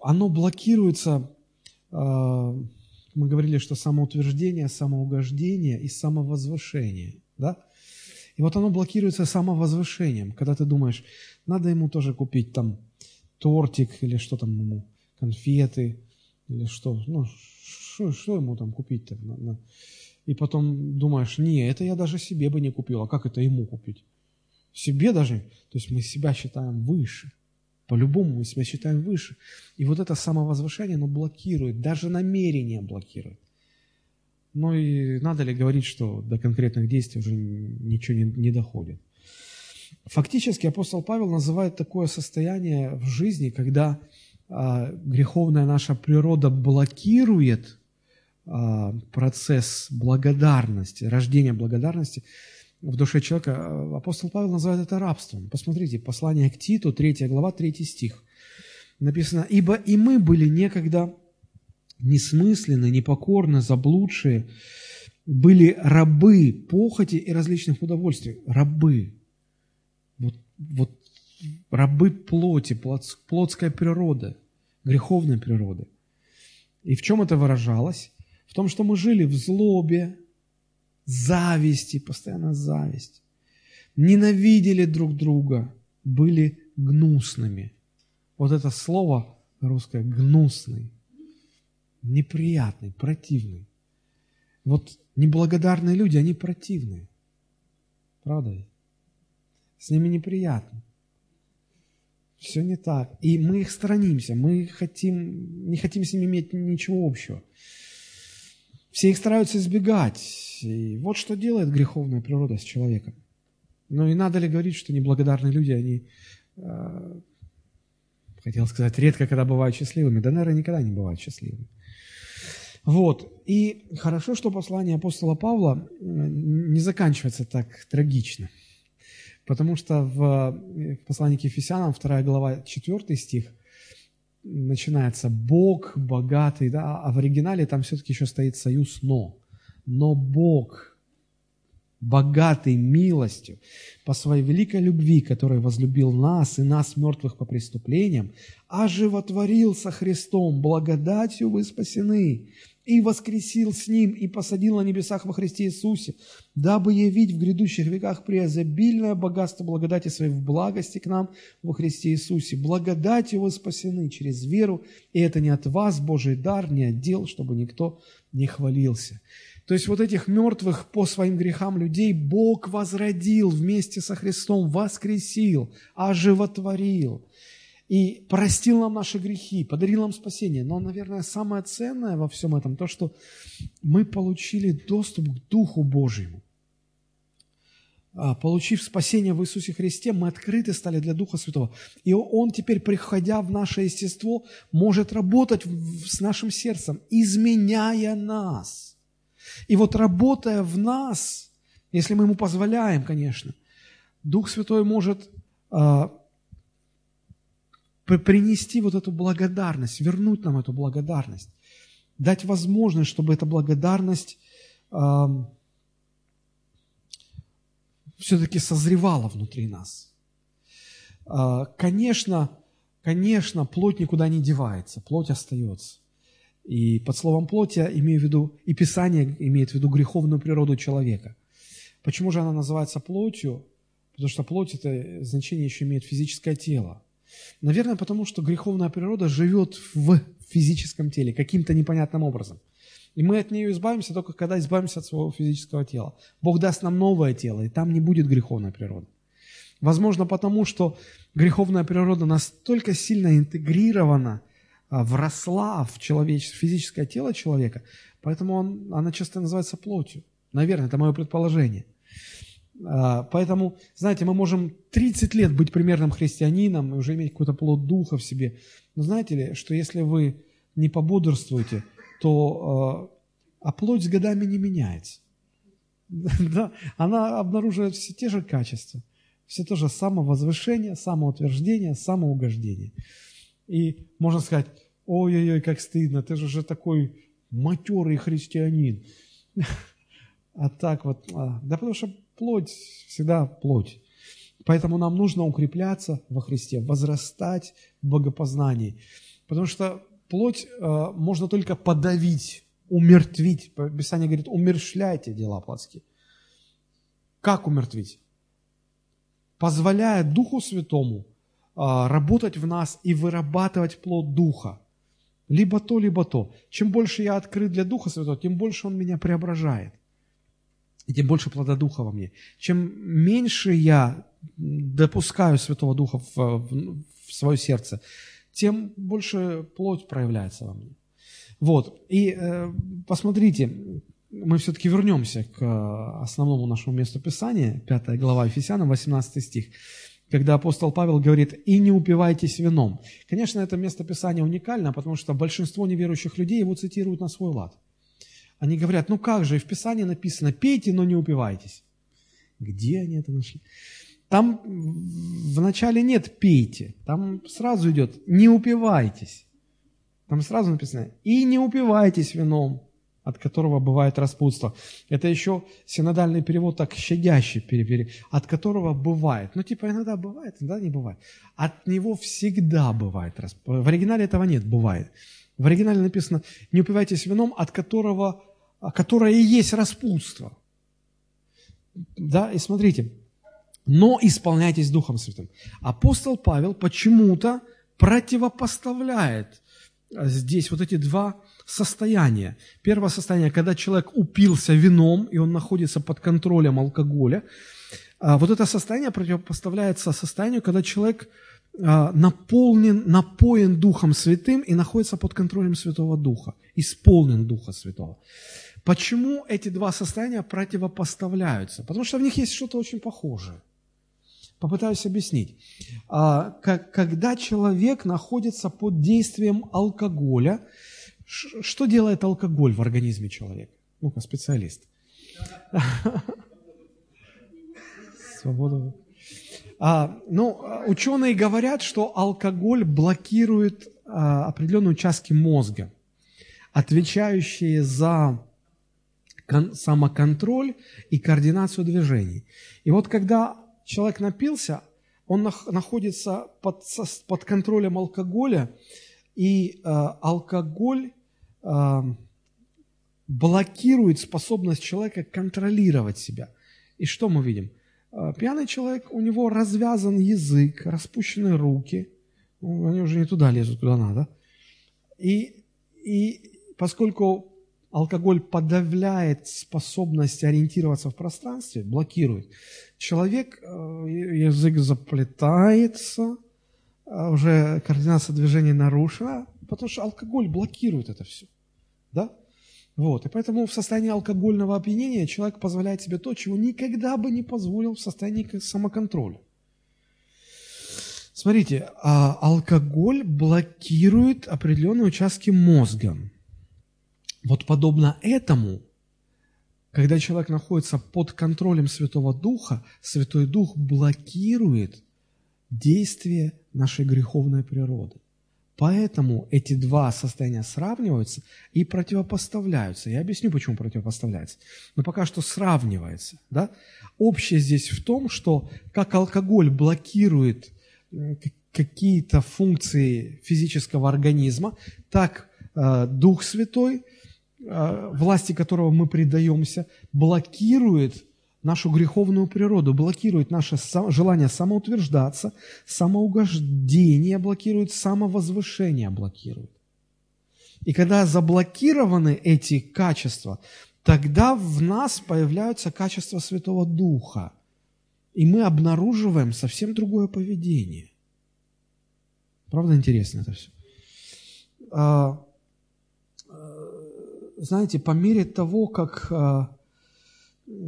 оно блокируется, а, мы говорили, что самоутверждение, самоугождение и самовозвышение, да? И вот оно блокируется самовозвышением, когда ты думаешь, надо ему тоже купить там тортик или что там ему, конфеты или что, ну, что, ему там купить-то? И потом думаешь, не, это я даже себе бы не купил, а как это ему купить? Себе даже, то есть мы себя считаем выше. По-любому мы себя считаем выше. И вот это самовозвышение, оно блокирует, даже намерение блокирует. Ну и надо ли говорить, что до конкретных действий уже ничего не, не доходит. Фактически апостол Павел называет такое состояние в жизни, когда а, греховная наша природа блокирует процесс благодарности, рождения благодарности в душе человека. Апостол Павел называет это рабством. Посмотрите, послание к Титу, 3 глава, 3 стих. Написано, «Ибо и мы были некогда несмысленны, непокорны, заблудшие, были рабы похоти и различных удовольствий». Рабы. Вот, вот рабы плоти, плотская природа, греховная природа. И в чем это выражалось? В том, что мы жили в злобе, зависти, постоянно зависть. Ненавидели друг друга, были гнусными. Вот это слово русское «гнусный», неприятный, противный. Вот неблагодарные люди, они противные. Правда С ними неприятно. Все не так. И мы их сторонимся, мы хотим, не хотим с ними иметь ничего общего. Все их стараются избегать. И вот что делает греховная природа с человеком. Ну и надо ли говорить, что неблагодарные люди, они, э, хотел сказать, редко когда бывают счастливыми. Да, наверное, никогда не бывают счастливыми. Вот. И хорошо, что послание апостола Павла не заканчивается так трагично. Потому что в, в послании к Ефесянам, 2 глава, 4 стих – начинается Бог богатый, да, а в оригинале там все-таки еще стоит союз «но». Но Бог, богатый милостью, по своей великой любви, который возлюбил нас и нас, мертвых по преступлениям, оживотворил со Христом, благодатью вы спасены, и воскресил с Ним, и посадил на небесах во Христе Иисусе, дабы явить в грядущих веках преозобильное богатство благодати Своей в благости к нам во Христе Иисусе. Благодатью вы спасены через веру, и это не от вас Божий дар, не от дел, чтобы никто не хвалился. То есть вот этих мертвых по своим грехам людей Бог возродил вместе со Христом, воскресил, оживотворил и простил нам наши грехи, подарил нам спасение. Но, наверное, самое ценное во всем этом то, что мы получили доступ к Духу Божьему. А, получив спасение в Иисусе Христе, мы открыты стали для Духа Святого. И Он теперь, приходя в наше естество, может работать с нашим сердцем, изменяя нас. И вот работая в нас, если мы Ему позволяем, конечно, Дух Святой может а, принести вот эту благодарность, вернуть нам эту благодарность, дать возможность, чтобы эта благодарность э, все-таки созревала внутри нас. Э, конечно, конечно, плоть никуда не девается, плоть остается. И под словом плоть я имею в виду, и Писание имеет в виду греховную природу человека. Почему же она называется плотью? Потому что плоть – это значение еще имеет физическое тело. Наверное, потому что греховная природа живет в физическом теле каким-то непонятным образом. И мы от нее избавимся только когда избавимся от своего физического тела. Бог даст нам новое тело, и там не будет греховной природы. Возможно, потому что греховная природа настолько сильно интегрирована, а, вросла в, человеч... физическое тело человека, поэтому он, она часто называется плотью. Наверное, это мое предположение. А, поэтому, знаете, мы можем 30 лет быть примерным христианином и уже иметь какой-то плод духа в себе. Но знаете ли, что если вы не пободрствуете, то а, а плоть с годами не меняется. [LAUGHS] Да, она обнаруживает все те же качества. Все то же самовозвышение, самоутверждение, самоугождение. И можно сказать, ой-ой-ой, как стыдно, ты же уже такой матерый христианин. [LAUGHS] А так вот, а, да потому что плоть всегда плоть. Поэтому нам нужно укрепляться во Христе, возрастать в богопознании. Потому что плоть э, можно только подавить, умертвить. Писание говорит, умершляйте дела плотские. Как умертвить? Позволяя Духу Святому а, работать в нас и вырабатывать плод Духа. Либо то, либо то. Чем больше я открыт для Духа Святого, тем больше Он меня преображает. И тем больше плода Духа во мне. Чем меньше я допускаю Святого Духа в, в, в свое сердце, тем больше плоть проявляется во мне. Вот. И э, посмотрите, мы все-таки вернемся к основному нашему месту Писания, 5 глава Ефесянам, 18 стих когда апостол Павел говорит «и не упивайтесь вином». Конечно, это место Писания уникально, потому что большинство неверующих людей его цитируют на свой лад. Они говорят, ну как же, в Писании написано «пейте, но не упивайтесь». Где они это нашли? Там вначале нет «пейте», там сразу идет «не упивайтесь». Там сразу написано «и не упивайтесь вином, от которого бывает распутство. Это еще синодальный перевод так щадящий перевели, от которого бывает. Ну, типа, иногда бывает, иногда не бывает. От него всегда бывает. В оригинале этого нет, бывает. В оригинале написано, не упивайтесь вином, от которого, которое и есть распутство. Да, и смотрите, но исполняйтесь Духом Святым. Апостол Павел почему-то противопоставляет здесь вот эти два состояния. Первое состояние, когда человек упился вином, и он находится под контролем алкоголя. А вот это состояние противопоставляется состоянию, когда человек а, наполнен, напоен Духом Святым и находится под контролем Святого Духа, исполнен Духа Святого. Почему эти два состояния противопоставляются? Потому что в них есть что-то очень похожее. Попытаюсь объяснить. А, когда человек находится под действием алкоголя, что делает алкоголь в организме человека? Ну-ка, специалист. [LAUGHS] Свобода. А, ну, ученые говорят, что алкоголь блокирует а, определенные участки мозга, отвечающие за кон- самоконтроль и координацию движений. И вот когда человек напился, он нах- находится под, под контролем алкоголя, и э, алкоголь э, блокирует способность человека контролировать себя. И что мы видим? Э, пьяный человек, у него развязан язык, распущены руки, ну, они уже не туда лезут, куда надо. И, и поскольку алкоголь подавляет способность ориентироваться в пространстве, блокирует, человек, э, язык заплетается, а уже координация движения нарушена, потому что алкоголь блокирует это все. Да? Вот. И поэтому в состоянии алкогольного опьянения человек позволяет себе то, чего никогда бы не позволил в состоянии самоконтроля. Смотрите, а алкоголь блокирует определенные участки мозга. Вот подобно этому, когда человек находится под контролем Святого Духа, Святой Дух блокирует действие нашей греховной природы. Поэтому эти два состояния сравниваются и противопоставляются. Я объясню, почему противопоставляются. Но пока что сравнивается. Да? Общее здесь в том, что как алкоголь блокирует какие-то функции физического организма, так э, Дух Святой, э, власти которого мы предаемся, блокирует нашу греховную природу, блокирует наше желание самоутверждаться, самоугождение блокирует, самовозвышение блокирует. И когда заблокированы эти качества, тогда в нас появляются качества Святого Духа. И мы обнаруживаем совсем другое поведение. Правда интересно это все? А, э, знаете, по мере того, как а,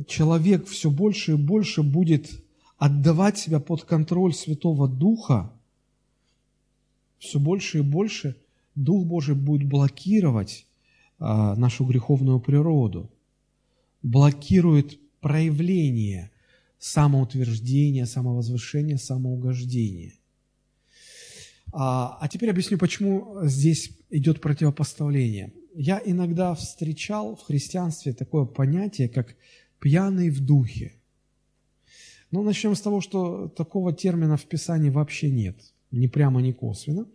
человек все больше и больше будет отдавать себя под контроль Святого Духа, все больше и больше Дух Божий будет блокировать а, нашу греховную природу, блокирует проявление самоутверждения, самовозвышения, самоугождения. А, а теперь объясню, почему здесь идет противопоставление. Я иногда встречал в христианстве такое понятие, как пьяный в духе. Ну, начнем с того, что такого термина в Писании вообще нет, ни прямо, ни косвенно.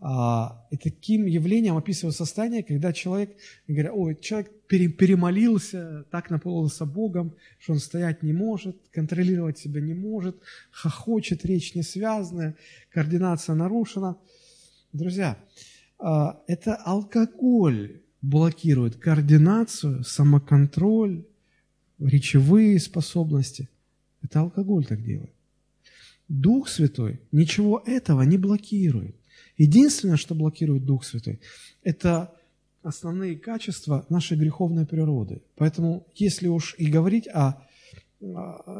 А, и таким явлением описываю состояние, когда человек, говорят, ой, человек перемолился, так наполнился Богом, что он стоять не может, контролировать себя не может, хохочет, речь не связанная, координация нарушена. Друзья, а, это алкоголь блокирует координацию, самоконтроль, речевые способности. Это алкоголь так делает. Дух Святой ничего этого не блокирует. Единственное, что блокирует Дух Святой, это основные качества нашей греховной природы. Поэтому, если уж и говорить о,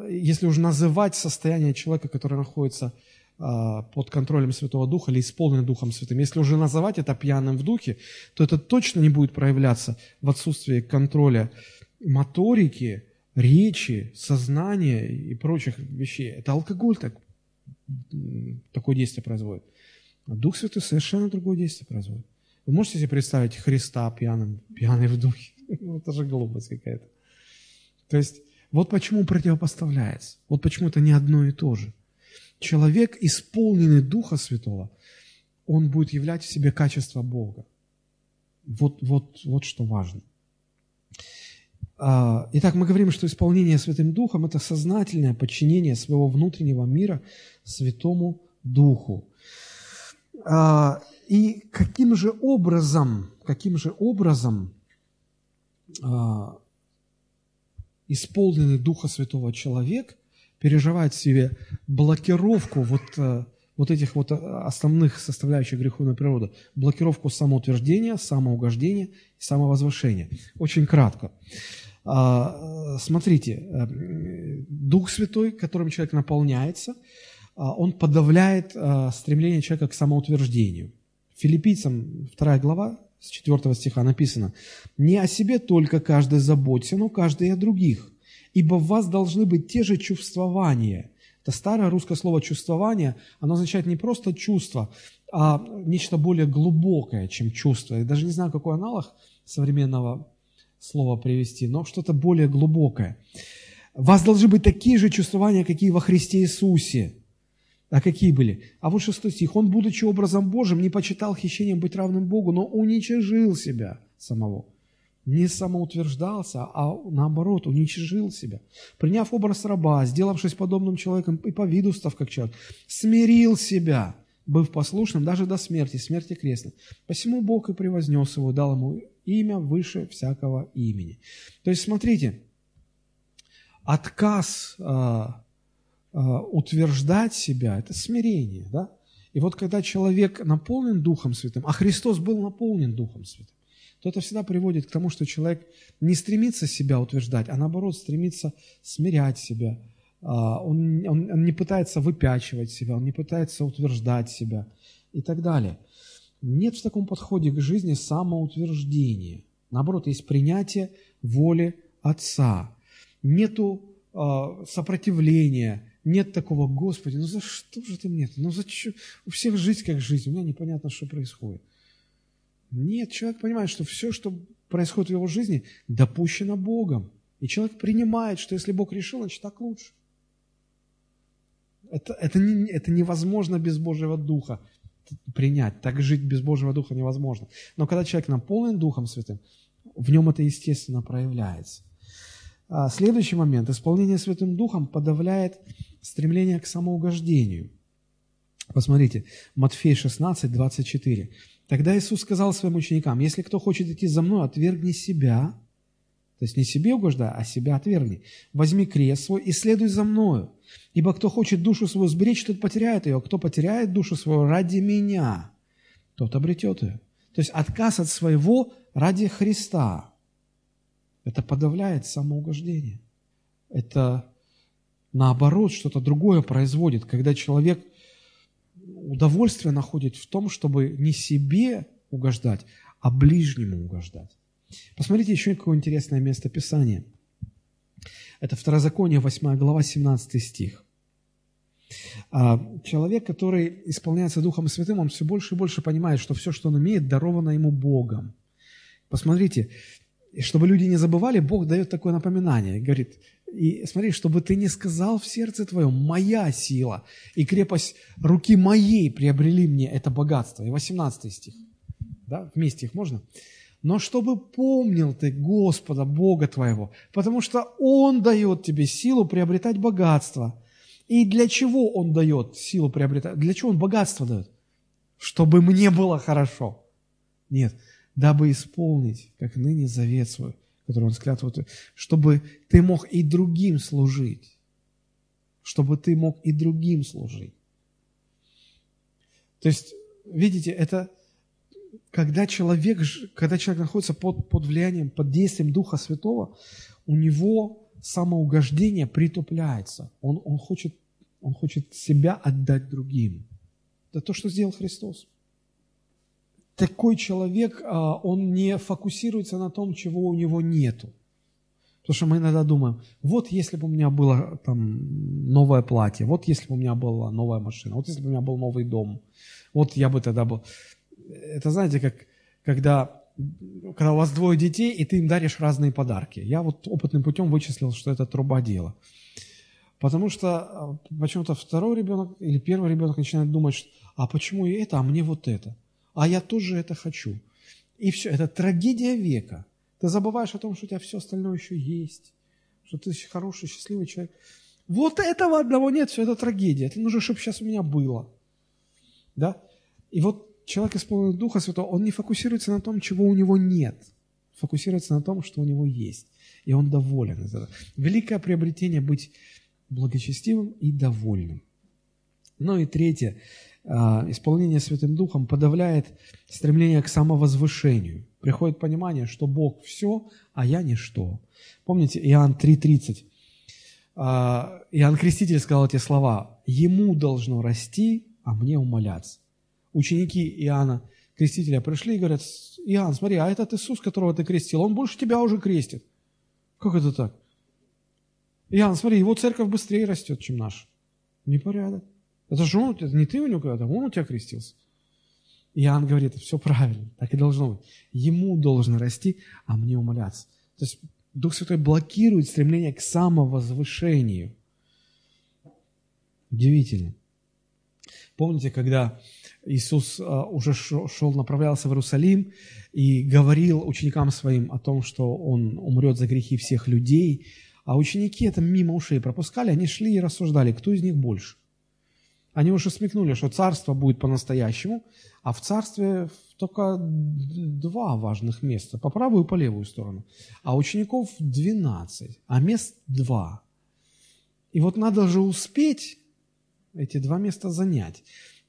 если уж называть состояние человека, который находится а, под контролем Святого Духа или исполнен Духом Святым, если уже называть это пьяным в духе, то это точно не будет проявляться в отсутствии контроля моторики, речи, сознания и прочих вещей. Это алкоголь так, такое действие производит. А Дух Святой совершенно другое действие производит. Вы можете себе представить Христа пьяным, пьяный в духе? [LAUGHS] Ну, это же глупость какая-то. То есть, вот почему противопоставляется. Вот почему это не одно и то же. Человек, исполненный Духа Святого, он будет являть в себе качество Бога. Вот, вот, вот что важно. А, итак, мы говорим, что исполнение Святым Духом – это сознательное подчинение своего внутреннего мира Святому Духу. А, и каким же образом, каким же образом а, исполненный Духа Святого человек переживает в себе блокировку вот, э, вот этих вот э, основных составляющих греховной природы, блокировку самоутверждения, самоугождения и самовозвышения. Очень кратко. А, смотрите, э, Дух Святой, которым человек наполняется – а, он подавляет а, стремление человека к самоутверждению. Филиппийцам 2 глава, с 4 стиха написано, «Не о себе только каждый заботится, но каждый о других, ибо в вас должны быть те же чувствования». Это старое русское слово «чувствование», оно означает не просто чувство, а нечто более глубокое, чем чувство. Я даже не знаю, какой аналог современного слова привести, но что-то более глубокое. «В вас должны быть такие же чувствования, какие во Христе Иисусе». А какие были? А вот шестой стих. «Он, будучи образом Божьим, не почитал хищением быть равным Богу, но уничижил себя самого». Не самоутверждался, а наоборот, уничижил себя. Приняв образ раба, сделавшись подобным человеком и по виду став как человек, смирил себя, быв послушным даже до смерти, смерти крестной. Посему Бог и превознес его, дал ему имя выше всякого имени. То есть, смотрите, отказ а, а, утверждать себя – это смирение. Да? И вот когда человек наполнен Духом Святым, а Христос был наполнен Духом Святым, то это всегда приводит к тому, что человек не стремится себя утверждать, а наоборот стремится смирять себя. А, он, он, он не пытается выпячивать себя, он не пытается утверждать себя и так далее. Нет в таком подходе к жизни самоутверждения. Наоборот, есть принятие воли Отца. Нету э, сопротивления, нет такого, Господи, ну за что же ты мне? Ну зачем? У всех жизнь как жизнь, у меня непонятно, что происходит. Нет, человек понимает, что все, что происходит в его жизни, допущено Богом. И человек принимает, что если Бог решил, значит так лучше. Это, это, не, это невозможно без Божьего Духа принять. Так жить без Божьего Духа невозможно. Но когда человек наполнен Духом Святым, в нем это естественно проявляется. А, следующий момент. Исполнение Святым Духом подавляет стремление к самоугождению. Посмотрите, Матфей 16, 24. Тогда Иисус сказал своим ученикам, если кто хочет идти за мной, отвергни себя, то есть не себе угождай, а себя отвергни. Возьми крест свой и следуй за мною. Ибо кто хочет душу свою сберечь, тот потеряет ее, а кто потеряет душу свою ради меня, тот обретет ее. То есть отказ от своего ради Христа. Это подавляет самоугождение. Это наоборот что-то другое производит, когда человек удовольствие находит в том, чтобы не себе угождать, а ближнему угождать. Посмотрите еще какое интересное место Писания. Это Второзаконие, 8 глава, 17 стих. А, человек, который исполняется Духом Святым, он все больше и больше понимает, что все, что он имеет, даровано ему Богом. Посмотрите, чтобы люди не забывали, Бог дает такое напоминание. Говорит, и смотри, чтобы ты не сказал в сердце твоем, моя сила и крепость руки моей приобрели мне это богатство. И 18 стих. Да, вместе их можно? Но чтобы помнил ты Господа, Бога твоего, потому что Он дает тебе силу приобретать богатство. И для чего Он дает силу приобретать? Для чего Он богатство дает? Чтобы мне было хорошо. Нет, дабы исполнить, как ныне завет свой, который Он склятвует, чтобы ты мог и другим служить. Чтобы ты мог и другим служить. То есть, видите, это когда человек, когда человек находится под, под влиянием, под действием Духа Святого, у него самоугождение притупляется. Он, он, хочет, он хочет себя отдать другим. Это то, что сделал Христос. Такой человек, а, он не фокусируется на том, чего у него нету. Потому что мы иногда думаем, вот если бы у меня было там новое платье, вот если бы у меня была новая машина, вот если бы у меня был новый дом, вот я бы тогда был это знаете, как когда, когда у вас двое детей, и ты им даришь разные подарки. Я вот опытным путем вычислил, что это труба дела. Потому что э, почему-то второй ребенок или первый ребенок начинает думать, что, а почему и это, а мне вот это? А я тоже это хочу. И все, это трагедия века. Ты забываешь о том, что у тебя все остальное еще есть, что ты хороший, счастливый человек. Вот этого одного нет, все это трагедия. Это нужно, чтобы сейчас у меня было. Да? И вот человек, исполненный Духа Святого, он не фокусируется на том, чего у него нет, фокусируется на том, что у него есть, и он доволен. Великое приобретение быть благочестивым и довольным. Ну и третье, а, исполнение Святым Духом подавляет стремление к самовозвышению. Приходит понимание, что Бог все, а я ничто. Помните Иоанн 3.30? А, Иоанн Креститель сказал эти слова. «Ему должно расти, а мне умоляться» ученики Иоанна Крестителя пришли и говорят, Иоанн, смотри, а этот Иисус, которого ты крестил, он больше тебя уже крестит. Как это так? Иоанн, смотри, его церковь быстрее растет, чем наша. Непорядок. Это же он, это не ты у него когда-то, он у тебя крестился. Иоанн говорит, все правильно, так и должно быть. Ему должно расти, а мне умоляться. То есть Дух Святой блокирует стремление к самовозвышению. Удивительно. Помните, когда Иисус а, уже шел, направлялся в Иерусалим и говорил ученикам своим о том, что Он умрет за грехи всех людей, а ученики это мимо ушей пропускали, они шли и рассуждали, кто из них больше. Они уже смекнули, что царство будет по-настоящему, а в царстве только два важных места, по правую и по левую сторону. А учеников 12, а мест два. И вот надо же успеть эти два места занять.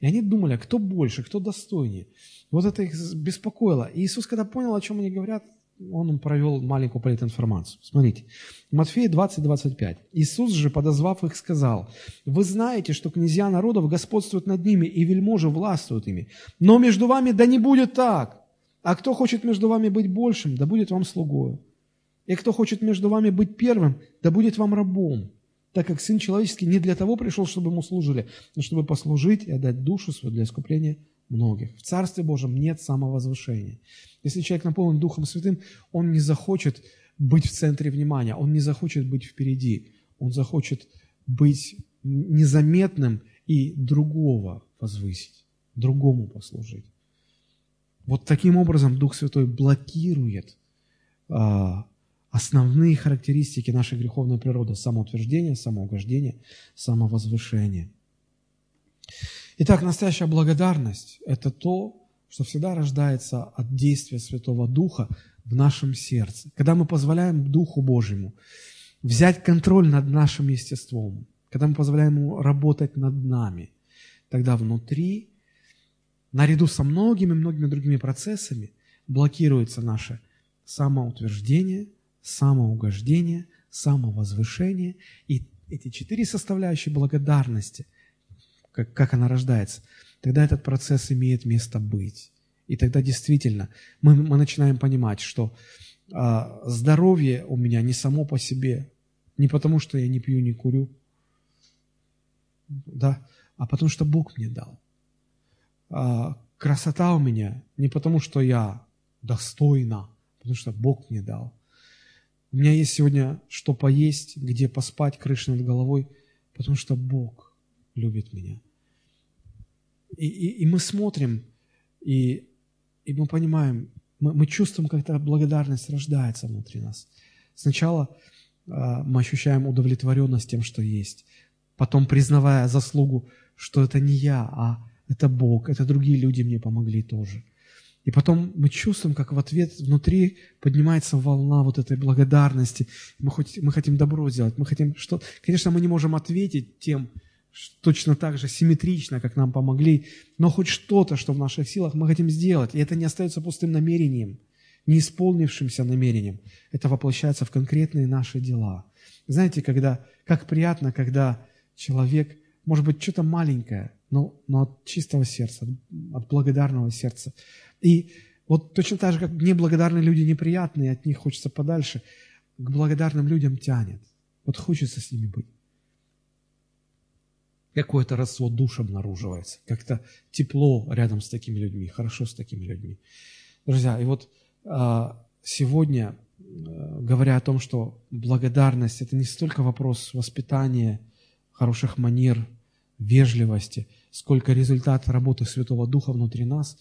И они думали, а кто больше, кто достойнее. Вот это их беспокоило. И Иисус, когда понял, о чем они говорят, он им провел маленькую политинформацию. Смотрите, Матфея 20, 25. Иисус же, подозвав их, сказал, «Вы знаете, что князья народов господствуют над ними, и вельможи властвуют ими. Но между вами да не будет так. А кто хочет между вами быть большим, да будет вам слугою. И кто хочет между вами быть первым, да будет вам рабом так как Сын Человеческий не для того пришел, чтобы Ему служили, но чтобы послужить и отдать душу свою для искупления многих. В Царстве Божьем нет самовозвышения. Если человек наполнен Духом Святым, он не захочет быть в центре внимания, он не захочет быть впереди, он захочет быть незаметным и другого возвысить, другому послужить. Вот таким образом Дух Святой блокирует а, основные характеристики нашей греховной природы – самоутверждение, самоугождение, самовозвышение. Итак, настоящая благодарность – это то, что всегда рождается от действия Святого Духа в нашем сердце. Когда мы позволяем Духу Божьему взять контроль над нашим естеством, когда мы позволяем Ему работать над нами, тогда внутри, наряду со многими-многими другими процессами, блокируется наше самоутверждение, самоугождение, самовозвышение. И эти четыре составляющие благодарности, как, как она рождается, тогда этот процесс имеет место быть. И тогда действительно мы, мы начинаем понимать, что а, здоровье у меня не само по себе Не потому, что я не пью, не курю, да, а потому что Бог мне дал. А, красота у меня не потому, что я достойна, потому что Бог мне дал. У меня есть сегодня что поесть, где поспать, крыша над головой, потому что Бог любит меня. И, и, и мы смотрим, и, и мы понимаем, мы, мы чувствуем, как эта благодарность рождается внутри нас. Сначала э, мы ощущаем удовлетворенность тем, что есть. Потом, признавая заслугу, что это не я, а это Бог, это другие люди мне помогли тоже. И потом мы чувствуем, как в ответ внутри поднимается волна вот этой благодарности. Мы, хоть, мы хотим добро сделать, мы хотим что... Конечно, мы не можем ответить тем, точно так же симметрично, как нам помогли, но хоть что-то, что в наших силах, мы хотим сделать. И это не остается пустым намерением, не исполнившимся намерением. Это воплощается в конкретные наши дела. Знаете, когда, как приятно, когда человек, может быть, что-то маленькое, но, но от чистого сердца, от благодарного сердца. И вот точно так же, как неблагодарные люди неприятные, от них хочется подальше, к благодарным людям тянет. Вот хочется с ними быть какое-то родство душ обнаруживается, как-то тепло рядом с такими людьми, хорошо с такими людьми. Друзья, и вот а, сегодня, а, говоря о том, что благодарность – это не столько вопрос воспитания, хороших манер, вежливости, сколько результат работы Святого Духа внутри нас,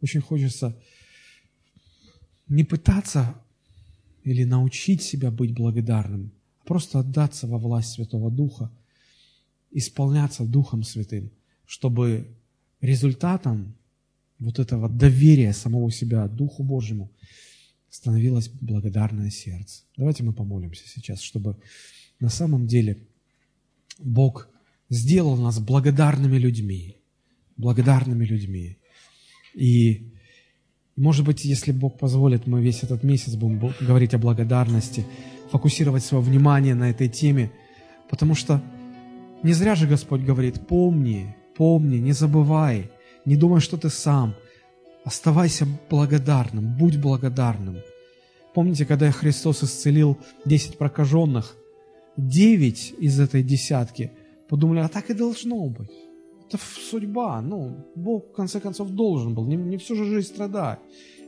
очень хочется не пытаться или научить себя быть благодарным, а просто отдаться во власть Святого Духа – исполняться Духом Святым, чтобы результатом вот этого доверия самого себя Духу Божьему становилось благодарное сердце. Давайте мы помолимся сейчас, чтобы на самом деле Бог сделал нас благодарными людьми, благодарными людьми. И, может быть, если Бог позволит, мы весь этот месяц будем говорить о благодарности, фокусировать свое внимание на этой теме, потому что не зря же Господь говорит, помни, помни, не забывай, не думай, что ты сам. Оставайся благодарным, будь благодарным. Помните, когда Христос исцелил десять прокаженных, девять из этой десятки подумали, а так и должно быть. Это судьба, ну, Бог в конце концов должен был, не, не всю же жизнь страдать.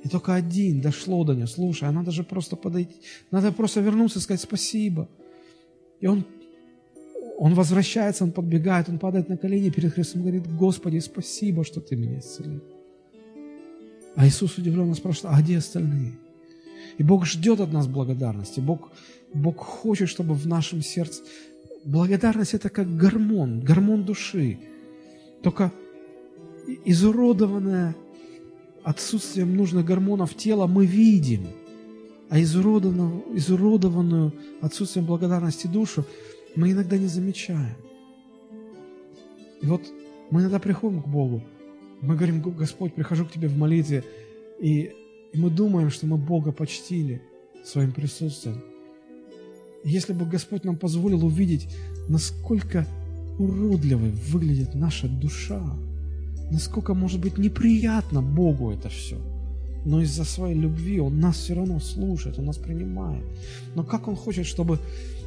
И только один дошло до него, слушай, а надо же просто подойти, надо просто вернуться и сказать спасибо. И он он возвращается, он подбегает, он падает на колени перед Христом и говорит, Господи, спасибо, что Ты меня исцелил. А Иисус удивленно спрашивает, а где остальные? И Бог ждет от нас благодарности. Бог, Бог хочет, чтобы в нашем сердце... Благодарность – это как гормон, гормон души. Только изуродованное отсутствием нужных гормонов тела мы видим, а изуродованную, изуродованную отсутствием благодарности душу мы иногда не замечаем. И вот мы иногда приходим к Богу, мы говорим, Господь, прихожу к Тебе в молитве, и, и мы думаем, что мы Бога почтили своим присутствием. Если бы Господь нам позволил увидеть, насколько уродливой выглядит наша душа, насколько может быть неприятно Богу это все, но из-за своей любви Он нас все равно слушает, Он нас принимает. Но как Он хочет, чтобы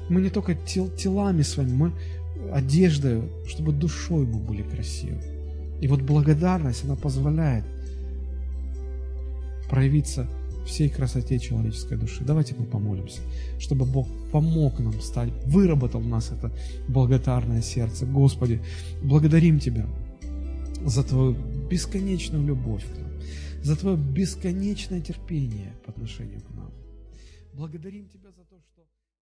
мы не только тел, телами своими, мы одеждой, чтобы душой мы были красивы. И вот благодарность, она позволяет проявиться всей красоте человеческой души. Давайте мы помолимся, чтобы Бог помог нам стать, выработал в нас это благодарное сердце. Господи, благодарим Тебя за Твою бесконечную любовь к нам, за Твое бесконечное терпение по отношению к нам. Благодарим Тебя за.